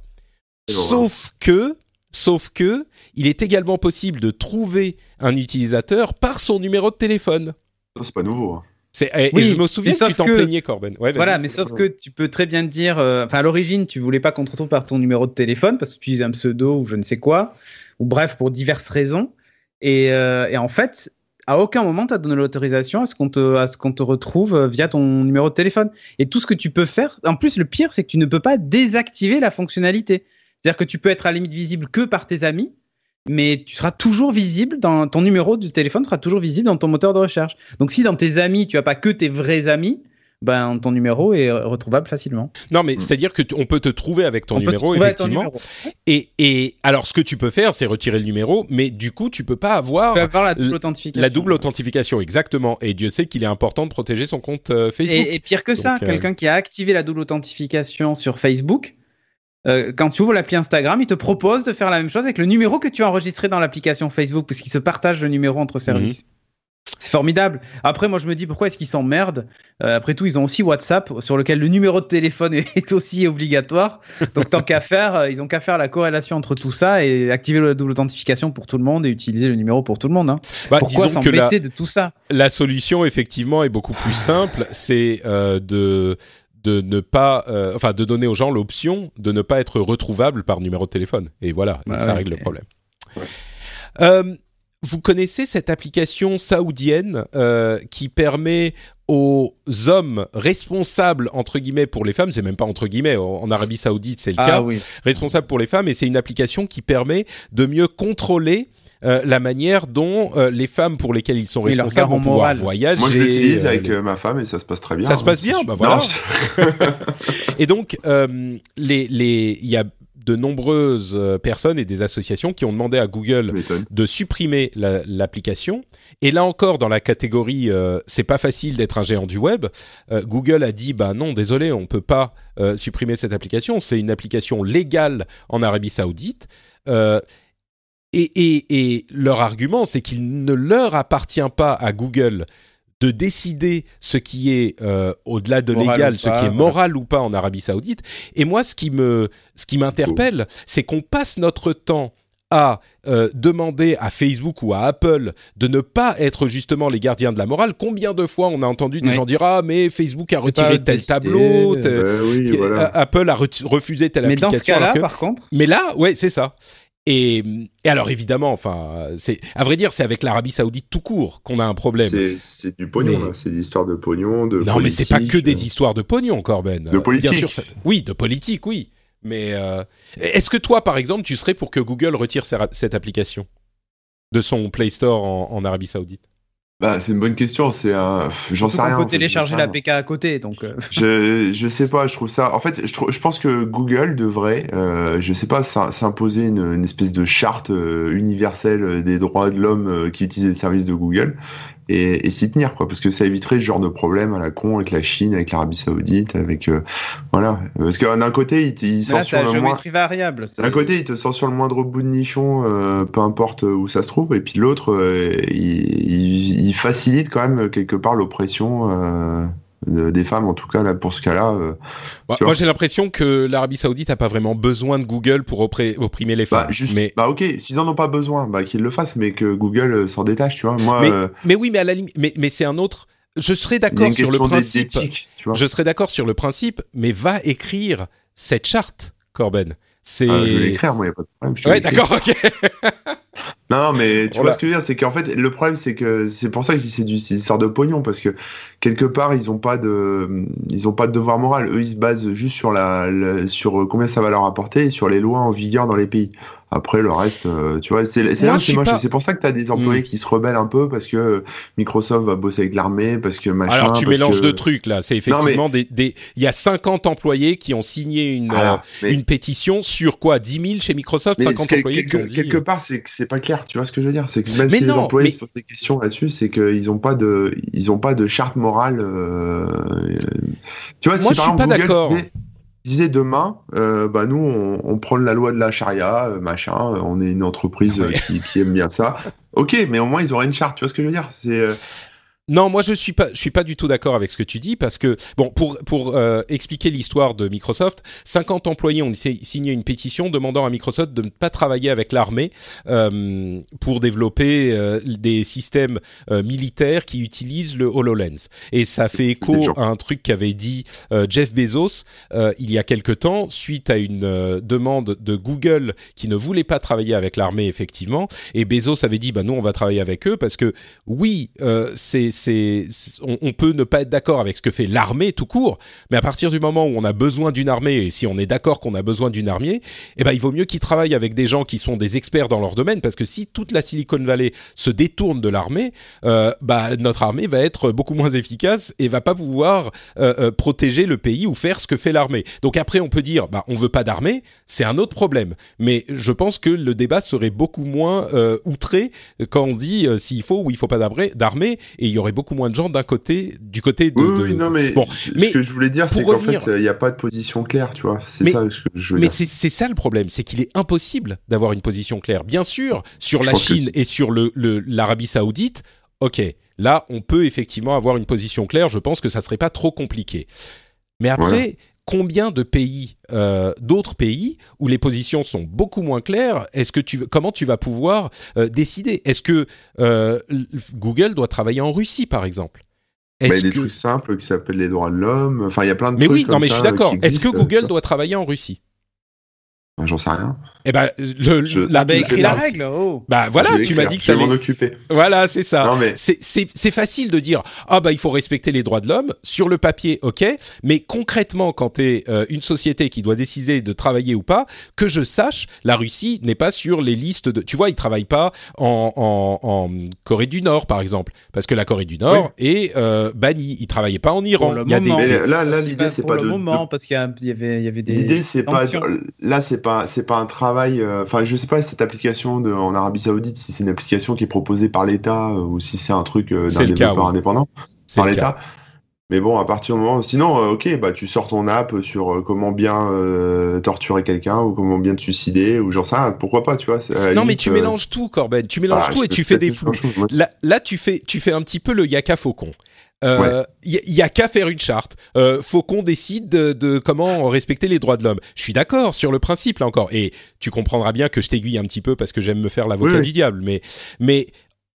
Sauf que, sauf que, il est également possible de trouver un utilisateur par son numéro de téléphone. Ça, c'est pas nouveau. hein. C'est, et, Oui, et je me souviens que tu t'en que- plaignais, Corben. Ouais. Voilà, mais sauf que tu peux très bien dire, euh, enfin à l'origine, tu voulais pas qu'on te retrouve par ton numéro de téléphone parce que tu utilises un pseudo ou je ne sais quoi, ou bref pour diverses raisons. Et, euh, et en fait, à aucun moment tu as donné l'autorisation à ce qu'on te, à ce qu'on te retrouve euh, via ton numéro de téléphone. Et tout ce que tu peux faire, en plus le pire, c'est que tu ne peux pas désactiver la fonctionnalité. C'est-à-dire que tu peux être à la limite visible que par tes amis. Mais tu seras toujours visible dans ton numéro de téléphone sera toujours visible dans ton moteur de recherche. Donc si dans tes amis tu as pas que tes vrais amis, ben ton numéro est retrouvable facilement. Non, mais c'est-à-dire que on peut te trouver avec ton On numéro, ton effectivement. numéro. Et, et alors, ce que tu peux faire, c'est retirer le numéro, mais du coup, tu peux pas avoir Tu peux avoir la double authentification. la double authentification, exactement. Et Dieu sait qu'il est important de protéger son compte euh, Facebook. Et, et pire que ça, euh, quelqu'un qui a activé la double authentification sur Facebook, euh, quand tu ouvres l'appli Instagram, il te propose de faire la même chose avec le numéro que tu as enregistré dans l'application Facebook, puisqu'il se partage le numéro entre services. C'est formidable. Après, moi, je me dis pourquoi est-ce qu'ils s'emmerdent? Euh, Après tout, ils ont aussi WhatsApp, sur lequel le numéro de téléphone est aussi obligatoire. Donc, tant qu'à faire, euh, ils ont qu'à faire la corrélation entre tout ça et activer la double authentification pour tout le monde et utiliser le numéro pour tout le monde. hein. Bah, Pourquoi la, s'embêter de tout ça? la solution, effectivement, est beaucoup plus simple. C'est euh, de de ne pas, euh, enfin, de donner aux gens l'option de ne pas être retrouvable par numéro de téléphone. Et voilà, et Bah ça ouais, règle le problème. Euh, vous connaissez cette application saoudienne euh, qui permet aux hommes responsables entre guillemets pour les femmes, c'est même pas entre guillemets en Arabie Saoudite c'est le cas, Ah oui. responsable pour les femmes et c'est une application qui permet de mieux contrôler euh, la manière dont euh, les femmes pour lesquelles ils sont responsables vont pouvoir voyager. Moi, je l'utilise euh, avec les- ma femme et ça se passe très bien. Ça se hein, passe bien, bah voilà. Non, Et donc, euh, les, les, il y a de nombreuses personnes et des associations qui ont demandé à Google de supprimer la- l'application. Et là encore, dans la catégorie, euh, c'est pas facile d'être un géant du web. euh, Google a dit, bah non, désolé, on peut pas euh, supprimer cette application. C'est une application légale en Arabie Saoudite. Et, et, et leur argument, c'est qu'il ne leur appartient pas à Google de décider ce qui est euh, au-delà de Moral légal, ce pas, qui est moral ou pas en Arabie Saoudite. Et moi, ce qui me, ce qui m'interpelle, c'est qu'on passe notre temps à euh, demander à Facebook ou à Apple de ne pas être justement les gardiens de la morale. Combien de fois on a entendu des Ouais. gens dire ah mais Facebook a retiré tel décidé, tableau, euh, tel- Euh, oui, t- voilà. Apple a re- refusé telle Mais dans ce application. cas-là, que- par contre, mais là, ouais, c'est ça. Et, et alors évidemment, enfin, c'est à vrai dire, c'est avec l'Arabie Saoudite tout court qu'on a un problème. C'est- du pognon, Mais-. C'est des histoires de pognon, de Non, mais c'est pas que des euh. histoires de pognon, Corben. De politique. Bien sûr, ça- oui, de politique, oui. Mais euh, est-ce que toi, par exemple, tu serais pour que Google retire cette application de son Play Store en, en Arabie Saoudite? Bah, c'est une bonne question. C'est un. J'en sais on rien. en peut télécharger j'en sais la rien. PK à côté. Donc, euh, Je, je sais pas, je trouve ça. En fait, je, trouve- je pense que Google devrait, euh, je sais pas, s'im- s'imposer une, une espèce de charte euh, universelle des droits de l'homme euh, qui utilise les services de Google et, et s'y tenir, quoi, parce que ça éviterait ce genre de problème à la con avec la Chine, avec l'Arabie Saoudite, avec euh, voilà. Parce que d'un côté, il, te- il là, la le variable. C'est- D'un côté, il te sort sur le moindre bout de nichon, euh, peu importe où ça se trouve, et puis de l'autre, euh, il, il- il facilite quand même quelque part l'oppression euh, de- des femmes, en tout cas là pour ce cas-là. euh. Bah, Moi, j'ai l'impression que l'Arabie Saoudite n'a pas vraiment besoin de Google pour opprimer les Bah, femmes. juste, mais, bah ok, s'ils en ont pas besoin, bah qu'ils le fassent, mais que Google euh, s'en détache, tu vois. Moi, mais, euh, mais oui, mais à la ligne, mais, mais c'est un autre. Je serais d'accord sur le principe. d'éthique, tu vois. Je serais d'accord sur le principe, mais va écrire cette charte, Corben. C'est. Ah, je vais l'écrire, moi, il n'y a pas de problème. je te ouais, d'accord, ok. Non, mais tu vois ce que je veux dire, c'est qu'en fait, le problème, c'est que c'est pour ça que je dis c'est du c'est une sorte de pognon, parce que quelque part, ils ont pas de, ils ont pas de devoir moral. Eux, ils se basent juste sur la, la- sur combien ça va leur apporter et sur les lois en vigueur dans les pays. Après, le reste, euh, tu vois, c'est c'est pas- C'est pour ça que tu as des employés qui se rebellent un peu parce que Microsoft va bosser avec l'armée, parce que machin. Alors tu parce mélanges que- deux trucs là. C'est Non, mais- effectivement des, des. Il y a 50 employés qui ont signé une euh, Mais- une pétition sur quoi? 10 000 chez Microsoft, Mais 50 quel- employés qui ont quelque, dit. quelque part, c'est c'est pas clair. Tu vois ce que je veux dire? C'est que même Mais si non, les employés mais- se posent des questions là-dessus, c'est qu'ils ont pas de, ils ont pas de charte morale. euh, euh, Tu vois, Moi, si je par suis pas exemple, d'accord. Disait- demain, euh, bah nous, on, on prend la loi de la charia, euh, machin. euh, On est une entreprise euh, qui, qui aime bien ça. Ok, mais au moins ils auraient une charte. Tu vois ce que je veux dire? C'est euh, Non, moi je suis pas, je suis pas du tout d'accord avec ce que tu dis parce que bon, pour pour euh, expliquer l'histoire de Microsoft, 50 employés ont signé une pétition demandant à Microsoft de ne pas travailler avec l'armée euh, pour développer euh, des systèmes euh, militaires qui utilisent le Hololens. Et ça fait écho à un truc qu'avait dit euh, Jeff Bezos il y a quelque temps suite à une demande de Google qui ne voulait pas travailler avec l'armée effectivement. Et Bezos avait dit bah nous on va travailler avec eux parce que oui c'est c'est, on, peut ne pas être d'accord avec ce que fait l'armée tout court, mais à partir du moment où on a besoin d'une armée, et si on est d'accord qu'on a besoin d'une armée, eh ben il vaut mieux qu'ils travaillent avec des gens qui sont des experts dans leur domaine, parce que si toute la Silicon Valley se détourne de l'armée, euh, bah notre armée va être beaucoup moins efficace et va pas pouvoir euh, euh, protéger le pays ou faire ce que fait l'armée. Donc après on peut dire bah on veut pas d'armée, c'est un autre problème, mais je pense que le débat serait beaucoup moins outré quand on dit s'il faut ou il faut pas d'armée et il y aurait beaucoup moins de gens d'un côté, du côté de. Oui, non, mais, bon, ce que je voulais dire, c'est qu'en fait, il n'y a pas de position claire, tu vois. C'est ça ce que je veux mais dire. Mais c'est ça le problème, c'est qu'il est impossible d'avoir une position claire. Bien sûr, sur la Chine et sur l'Arabie le, l'Arabie Saoudite, ok, là, on peut effectivement avoir une position claire. Je pense que ça serait pas trop compliqué. Mais après, combien de pays, euh, d'autres pays, où les positions sont beaucoup moins claires Est-ce que tu, comment tu vas pouvoir euh, décider? Est-ce que euh, Google doit travailler en Russie, par exemple? Il y a des trucs simples qui s'appellent les droits de l'homme. Enfin, il y a plein de mais trucs. Mais oui, non, mais je suis d'accord. Est-ce que Google doit travailler en Russie? J'en sais rien. Eh ben, le, je, la, bah, écrit la règle. Oh. Bah voilà, tu m'as dit que tu allais m'en occuper. Voilà, c'est ça. Mais... C'est facile de dire ah bah il faut respecter les droits de l'homme sur le papier, ok, mais concrètement quand tu es euh, une société qui doit décider de travailler ou pas, que je sache, la Russie n'est pas sur les listes de. Tu vois, ils travaillent pas en, en, en Corée du Nord par exemple, parce que la Corée du Nord est euh, bannie. Ils travaillaient pas en Iran. Il y a des... mais là, là l'idée c'est pas de. le moment, parce qu'il y, avait, il y avait des. L'idée c'est pas. Là c'est pas, c'est pas un travail. Euh, enfin, je sais pas cette application de, en Arabie Saoudite, si c'est une application qui est proposée par l'État euh, ou si c'est un truc euh, d'un développeur indépendant par l'État. Mais bon, à partir du moment, sinon, ok, bah tu sors ton app sur comment bien torturer quelqu'un ou comment bien te suicider ou sais rien. Pourquoi pas, tu vois Non, mais tu mélanges tout, Corben. Tu mélanges tout et tu fais des flous. Là, là, tu fais, tu fais un petit peu le yaka faucon. Il euh, y, a qu'à faire une charte. Euh, faut qu'on décide de, comment respecter les droits de l'homme. Je suis d'accord sur le principe là encore, et tu comprendras bien que je t'aiguille un petit peu parce que j'aime me faire l'avocat du diable. Mais, mais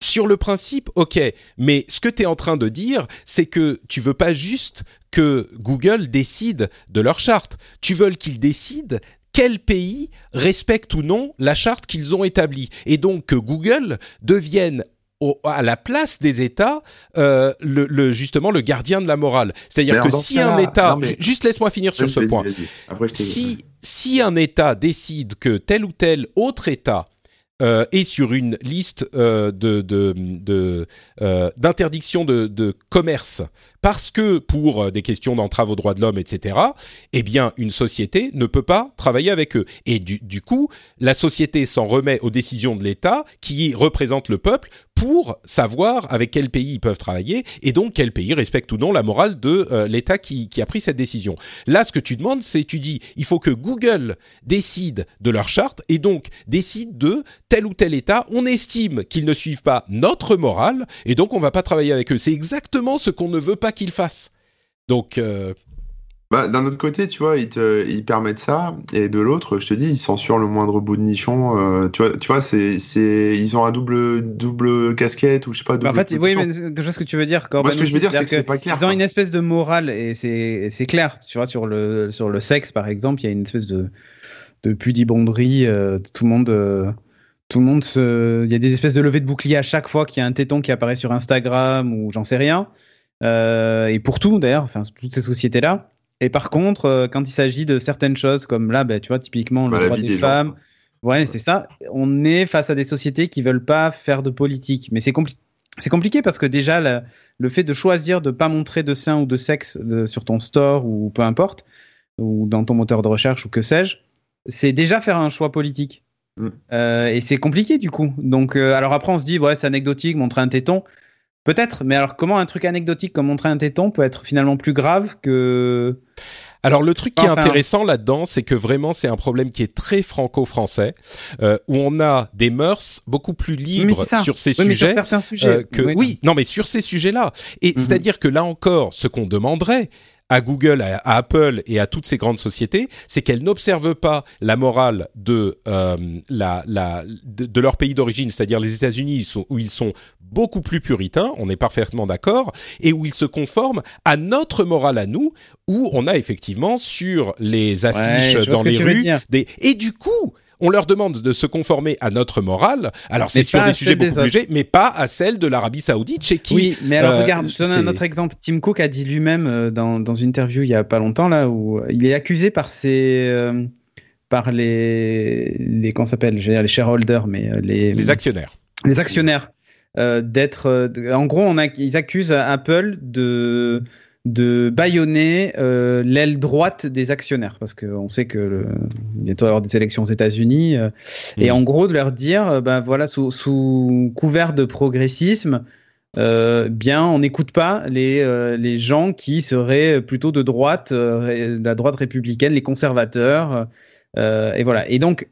sur le principe, ok. Mais ce que tu es en train de dire, c'est que tu veux pas juste que Google décide de leur charte. Tu veux qu'ils décident quel pays respecte ou non la charte qu'ils ont établie. Et donc que Google devienne à la place des États, euh, le, justement le gardien de la morale. C'est-à-dire que si un État, juste laisse-moi finir sur ce point, si si un État décide que tel ou tel autre État euh, est sur une liste euh, de d'interdiction de, de, de, commerce parce que pour euh, des questions d'entrave aux droits de l'homme, etc., eh bien, une société ne peut pas travailler avec eux. Et du, coup, la société s'en remet aux décisions de l'État qui représente le peuple pour savoir avec quel pays ils peuvent travailler et donc quel pays respecte ou non la morale de euh, l'État qui, a pris cette décision. Là, ce que tu demandes, c'est tu dis, il faut que Google décide de leur charte et donc décide de tel ou tel État. On estime qu'ils ne suivent pas notre morale et donc on va pas travailler avec eux. C'est exactement ce qu'on ne veut pas qu'il fasse. Donc. Euh, bah, d'un autre côté, tu vois, ils, te, ils permettent ça, et de l'autre, je te dis, ils censurent le moindre bout de nichon. Euh, tu vois, tu vois c'est, c'est, ils ont un double, double casquette ou je sais pas. Double en fait, oui, mais je vois ce que tu veux dire. Moi, ce que je veux dire, c'est que, c'est pas clair. Ils ont une espèce de morale et c'est, c'est clair. Tu vois, sur le, sur le sexe, par exemple, il y a une espèce de, de pudibonderie. Euh, tout le monde. tout le monde se... Il y a des espèces de levées de bouclier à chaque fois qu'il y a un téton qui apparaît sur Instagram ou j'en sais rien. Euh, et pour tout d'ailleurs, enfin toutes ces sociétés-là. Et par contre, euh, quand il s'agit de certaines choses comme là, bah, tu vois, typiquement le bah, droit des, femmes, ouais, c'est ça. On est face à des sociétés qui veulent pas faire de politique, mais c'est compliqué. C'est compliqué parce que déjà, le fait de choisir de pas montrer de sein ou de sexe sur ton store ou peu importe, ou dans ton moteur de recherche ou que sais-je, c'est déjà faire un choix politique. Mm. Euh, et c'est compliqué du coup. Donc, alors après, on se dit, ouais, c'est anecdotique, montrer un téton. Peut-être, mais alors comment un truc anecdotique comme montrer un téton peut être finalement plus grave que Alors le truc qui est Enfin- intéressant là-dedans, c'est que vraiment c'est un problème qui est très franco-français, euh, où on a des mœurs beaucoup plus libres sur ces Oui, sur sujets. certains sujets. euh, que oui, non, mais sur ces sujets-là. Et Mhm. c'est-à-dire que là encore, ce qu'on demanderait à Google, à, à Apple et à toutes ces grandes sociétés, c'est qu'elles n'observent pas la morale de euh, la, la de, de leur pays d'origine, c'est-à-dire les États-Unis, où ils sont beaucoup plus puritains, on est parfaitement d'accord, et où ils se conforment à notre morale à nous, où on a effectivement sur les affiches dans les rues des et du coup on leur demande de se conformer à notre morale. Alors c'est sur des sujets beaucoup plus légers, mais pas à celle de l'Arabie Saoudite, chez qui Oui, mais alors euh, regarde, je te donne un autre exemple. Tim Cook a dit lui-même euh, dans, dans une interview il y a pas longtemps là où il est accusé par ses euh, par les les qu'on s'appelle, les shareholders, mais euh, les les actionnaires. les actionnaires euh, d'être euh, en gros on a, ils accusent Apple de de bâillonner euh, l'aile droite des actionnaires parce qu'on sait que le, bientôt il y avoir des élections aux États-Unis euh, et Mhm. en gros de leur dire euh, ben voilà sous, sous couvert de progressisme bien on n'écoute pas les les gens qui seraient plutôt de droite la droite républicaine les conservateurs et voilà et donc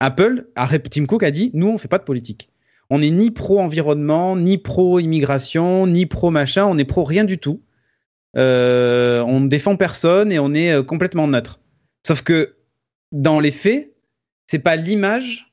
Apple Tim Cook a dit nous on fait pas de politique on n'est ni pro environnement, ni pro immigration, ni pro machin, on est pro rien du tout. Euh, on ne défend personne et on est euh, complètement neutre. Sauf que dans les faits, c'est pas l'image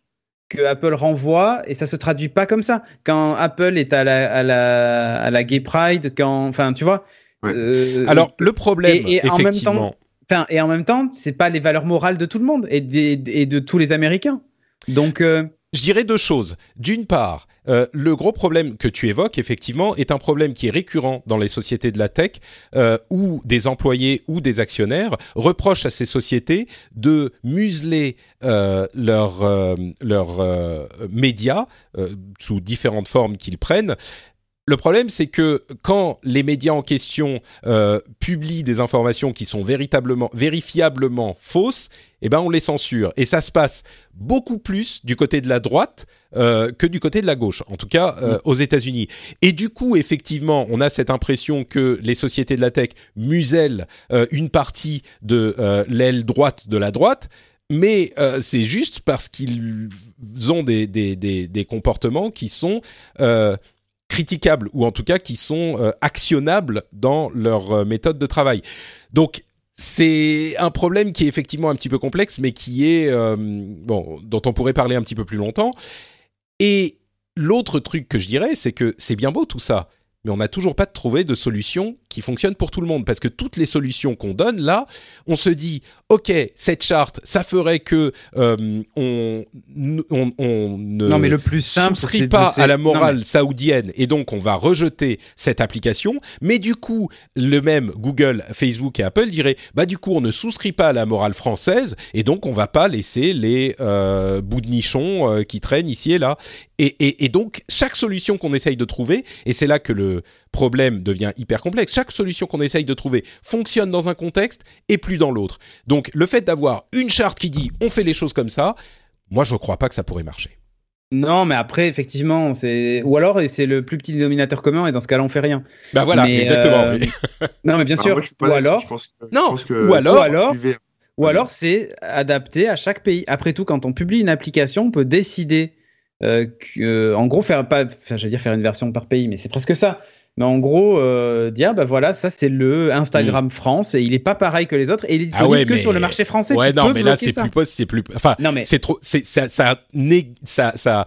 que Apple renvoie et ça se traduit pas comme ça. Quand Apple est à la, à la, à la Gay Pride, quand, enfin, tu vois. Ouais. euh, Alors le problème, et- et en même effectivement, temps- Enfin, et en même temps, c'est pas les valeurs morales de tout le monde et, des- et de tous les Américains. Donc, euh, Je dirais deux choses. D'une part, euh, le gros problème que tu évoques, effectivement, est un problème qui est récurrent dans les sociétés de la tech, euh, où des employés ou des actionnaires reprochent à ces sociétés de museler euh, leurs euh, médias sous différentes formes qu'ils prennent. Le problème, c'est que quand les médias en question euh, publient des informations qui sont véritablement, vérifiablement fausses, eh ben on les censure. Et ça se passe beaucoup plus du côté de la droite euh, que du côté de la gauche, en tout cas euh, aux États-Unis. Et du coup, effectivement, on a cette impression que les sociétés de la tech musellent une partie de l'aile droite de la droite. Mais euh, c'est juste parce qu'ils ont des, des, des, des comportements qui sont euh, critiquables ou en tout cas qui sont euh, actionnables dans leur euh, méthode de travail. Donc c'est un problème qui est effectivement un petit peu complexe, mais qui est euh, bon dont on pourrait parler un petit peu plus longtemps. Et l'autre truc que je dirais, c'est que c'est bien beau tout ça, mais on n'a toujours pas trouvé de solution qui fonctionne pour tout le monde, parce que toutes les solutions qu'on donne là, on se dit, ok, cette charte, ça ferait que euh, on, on, on ne non, mais le plus simple, souscrit pas à la non, mais- morale saoudienne et donc on va rejeter cette application. Mais du coup, le même Google, Facebook et Apple diraient bah du coup on ne souscrit pas à la morale française et donc on va pas laisser les euh, bouts de nichon euh, qui traînent ici et là. Et, et, et donc chaque solution qu'on essaye de trouver et c'est là que le problème devient hyper complexe. Chaque solution qu'on essaye de trouver fonctionne dans un contexte et plus dans l'autre. Donc le fait d'avoir une charte qui dit on fait les choses comme ça, moi je crois pas que ça pourrait marcher. Non, mais après, effectivement, c'est. Ou alors, et c'est le plus petit dénominateur commun, et dans ce cas-là, on fait rien. Bah voilà, Mais, exactement. euh, Non, mais bien Alors, sûr. moi, je suis pas ou alors, Je pense que- je Non, pense que- ou alors- Ou alors- suivez- ou alors, c'est adapté à chaque pays. Après tout, quand on publie une application, on peut décider. euh, que, euh, en gros, faire pas. Enfin, j'allais dire faire une version par pays, mais c'est presque ça. Mais en gros, euh, dire, bah voilà, ça c'est le Instagram France et il est pas pareil que les autres et il est disponible Mm. Ah ouais, que mais- sur le marché français. Ouais, Tu non, peux mais là c'est plus possible, c'est plus. Enfin, Non, mais c'est trop. C'est ça, ça, né- ça, ça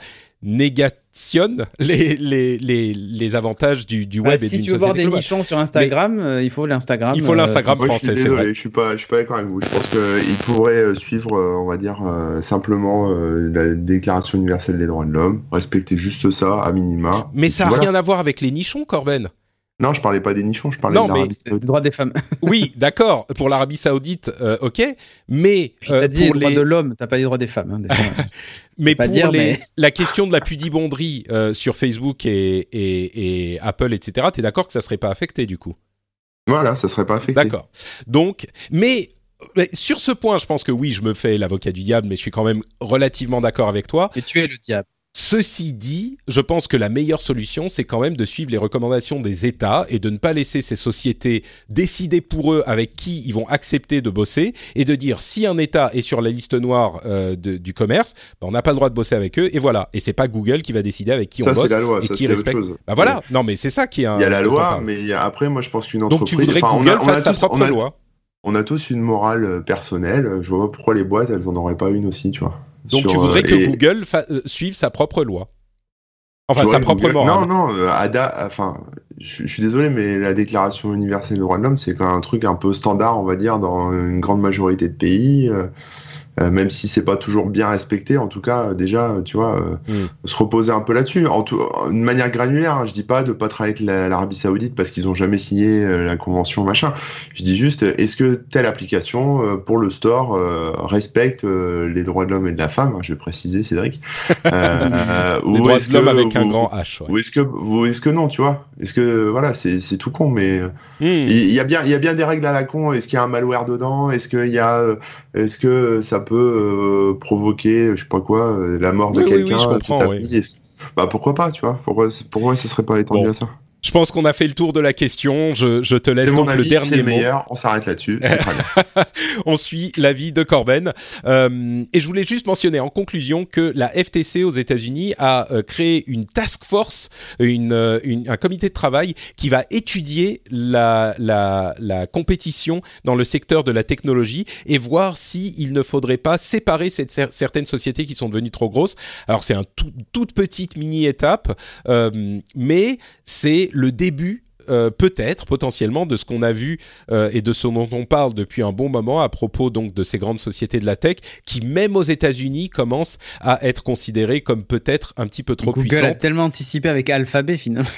les les les les avantages du du bah, web et si d'une tu veux voir des globale. nichons sur Instagram, euh, il faut l'Instagram. Il faut euh, l'Instagram suis français, c'est vrai. je suis pas, je suis pas d'accord avec vous. Je pense qu'il pourrait euh, suivre, euh, on va dire, euh, simplement euh, la Déclaration universelle des droits de l'homme, respecter juste ça, à minima. Mais ça a puis voilà. rien à voir avec les nichons, Corben. Non, je parlais pas des nichons, je parlais Non, de l'Arabie Saoudite. droit des femmes. Oui, d'accord. Pour l'Arabie Saoudite, euh, ok. Mais euh, dit les pour droits les de l'homme, t'as pas les droits des femmes. hein, des. Mais pour dire, les, mais- la question de la pudibonderie euh, sur Facebook et, et, et Apple, etc., t'es d'accord que ça serait pas affecté du coup? Voilà, ça serait pas affecté. D'accord. Donc, mais, mais sur ce point, je pense que oui, je me fais l'avocat du diable, mais je suis quand même relativement d'accord avec toi. Et tu es le diable. Ceci dit, je pense que la meilleure solution, c'est quand même de suivre les recommandations des États et de ne pas laisser ces sociétés décider pour eux avec qui ils vont accepter de bosser et de dire si un État est sur la liste noire euh, de, du commerce, ben, on n'a pas le droit de bosser avec eux et voilà. Et c'est pas Google qui va décider avec qui Ça, on bosse la loi, et ça, qui respecte. Bah voilà. Non mais c'est ça qui est un. Il y a la loi, mais a- après, moi, je pense qu'une Donc entreprise. tu voudrais que enfin, on Google a- on sa tous- propre on a- loi. On a tous une morale euh, personnelle. Je vois pas pourquoi les boîtes, elles en auraient pas une aussi, tu vois. Donc Sur, tu voudrais euh, que et- Google fa- euh, suive sa propre loi. Enfin sa propre Google- morale. Non, non, euh, Ada, enfin, je, je suis désolé, mais la Déclaration universelle des droits de l'homme, c'est quand même un truc un peu standard, on va dire, dans une grande majorité de pays. Euh, euh, même si c'est pas toujours bien respecté, en tout cas, euh, déjà, tu vois, euh, Mm. se reposer un peu là-dessus. En tout, de manière granulaire, hein, je dis pas de pas travailler avec la- l'Arabie Saoudite parce qu'ils ont jamais signé euh, la convention, machin. Je dis juste, euh, est-ce que telle application euh, pour le store euh, respecte euh, les droits de l'homme et de la femme hein, Je vais préciser, Cédric. Euh, Les ou droits de l'homme avec un grand H. ouais. ou est-ce que, ou est-ce que non, tu vois? Est-ce que voilà, c'est c'est tout con, mais euh, Hmm. il y a bien, il y a bien des règles à la con. Est-ce qu'il y a un malware dedans? Est-ce qu'il y a, euh, est-ce que ça peut euh, provoquer, je sais pas quoi, euh, la mort de Oui, oui, oui, quelqu'un ta oui. vie Est-ce- Bah pourquoi pas, tu vois? Pourquoi, pourquoi ça serait pas étendu Bon. à ça? Je pense qu'on a fait le tour de la question. Je, je te laisse mon donc avis, le dernier le mot. meilleur. On s'arrête là-dessus. On suit l'avis de Corben. Euh, et je voulais juste mentionner en conclusion que la FTC aux États-Unis a euh, créé une task force, une, euh, une- un comité de travail qui va étudier la, la, la compétition dans le secteur de la technologie et voir si il ne faudrait pas séparer cette, certaines sociétés qui sont devenues trop grosses. Alors c'est un tout, toute petite mini étape, euh, mais c'est le début euh, peut-être potentiellement de ce qu'on a vu euh, et de ce dont on parle depuis un bon moment à propos donc de ces grandes sociétés de la tech qui même aux États-Unis commencent à être considérées comme peut-être un petit peu trop Google a puissantes. tellement anticipé avec Alphabet finalement.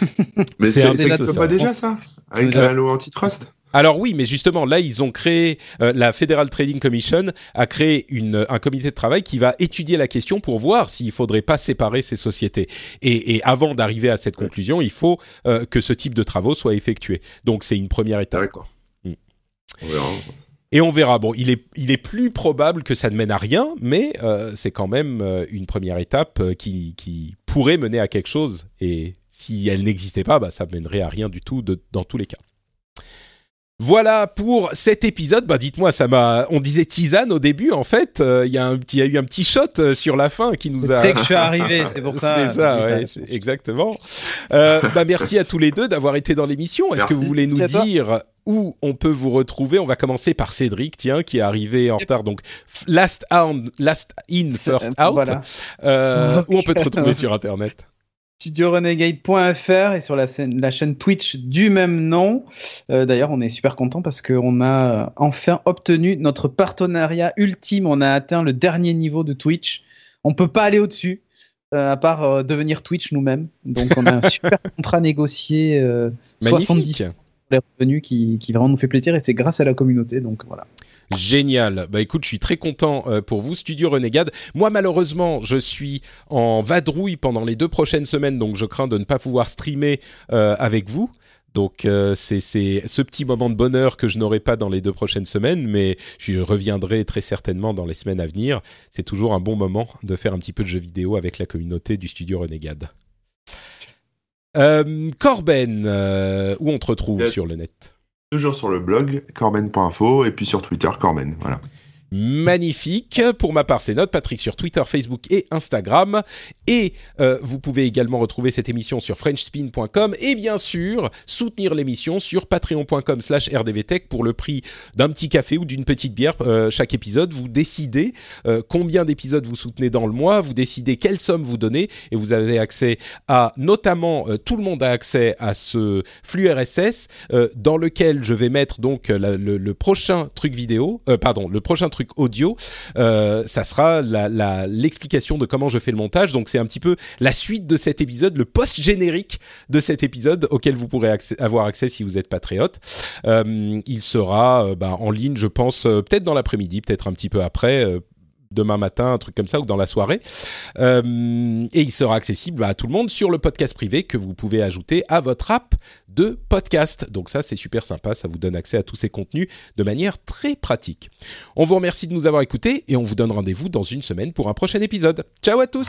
Mais C'est un ça. pas déjà ça Avec la loi antitrust Alors oui, mais justement là ils ont créé euh, la Federal Trading Commission a créé une, un comité de travail qui va étudier la question pour voir s'il faudrait pas séparer ces sociétés. Et, et avant d'arriver à cette conclusion, il faut euh, que ce type de travaux soit effectué. Donc c'est une première étape. D'accord. Mm. On verra. Et on verra. Bon, il est, il est plus probable que ça ne mène à rien, mais euh, c'est quand même euh, une première étape euh, qui, qui pourrait mener à quelque chose. Et si elle n'existait pas, bah, ça mènerait à rien du tout de- dans tous les cas. Voilà pour cet épisode. Bah, dites-moi, ça m'a. On disait tisane au début, en fait. euh, Il y a un petit, il y a eu un petit shot euh, sur la fin qui nous a. Dès que je suis arrivé, c'est pour ça. C'est ça, ouais, exactement. Euh, bah, merci à tous les deux d'avoir été dans l'émission. Est-ce que vous voulez nous dire où on peut vous retrouver? On va commencer par Cédric, tiens, qui est arrivé en retard. Donc, last, out, last in, first out. Voilà. Euh, où on peut te retrouver sur Internet? studiorenegade.fr et sur la, scène, la chaîne Twitch du même nom. Euh, D'ailleurs, on est super content parce qu'on a euh, enfin obtenu notre partenariat ultime. On a atteint le dernier niveau de Twitch. On peut pas aller au-dessus, euh, à part euh, devenir Twitch nous-mêmes. Donc, on a un super contrat négocié, euh, 70 Magnifique. pour les revenus qui, vraiment nous fait plaisir et c'est grâce à la communauté. Donc voilà. Génial. Bah écoute, je suis très content euh, pour vous, Studio Renegade. Moi, malheureusement, je suis en vadrouille pendant les deux prochaines semaines, donc je crains de ne pas pouvoir streamer euh, avec vous. Donc euh, c'est c'est ce petit moment de bonheur que je n'aurai pas dans les deux prochaines semaines, mais je reviendrai très certainement dans les semaines à venir. C'est toujours un bon moment de faire un petit peu de jeux vidéo avec la communauté du Studio Renegade. Euh, Corben, euh, où on te retrouve Yes. sur le net? Toujours sur le blog corben.info et puis sur Twitter Corben. Voilà. Magnifique. Pour ma part, c'est notre Patrick sur Twitter, Facebook et Instagram. Et euh, vous pouvez également retrouver cette émission sur FrenchSpin.com et bien sûr soutenir l'émission sur Patreon.com slash RDVTech pour le prix d'un petit café ou d'une petite bière euh, chaque épisode. Vous décidez euh, combien d'épisodes vous soutenez dans le mois, vous décidez quelle somme vous donnez et vous avez accès à notamment tout le monde a accès à ce flux RSS dans lequel je vais mettre donc le, prochain truc vidéo, pardon, le prochain truc audio. Euh, ça sera l'explication de comment je fais le montage. Donc c'est un petit peu la suite de cet épisode, le post générique de cet épisode auquel vous pourrez avoir accès si vous êtes patriote. Euh, il sera euh, bah, en ligne, je pense, peut-être dans l'après-midi, peut-être un petit peu après. Demain matin, un truc comme ça, ou dans la soirée. Euh, et il sera accessible à tout le monde sur le podcast privé que vous pouvez ajouter à votre app de podcast. Donc ça, c'est super sympa, ça vous donne accès à tous ces contenus de manière très pratique. On vous remercie de nous avoir écoutés et on vous donne rendez-vous dans une semaine pour un prochain épisode. Ciao à tous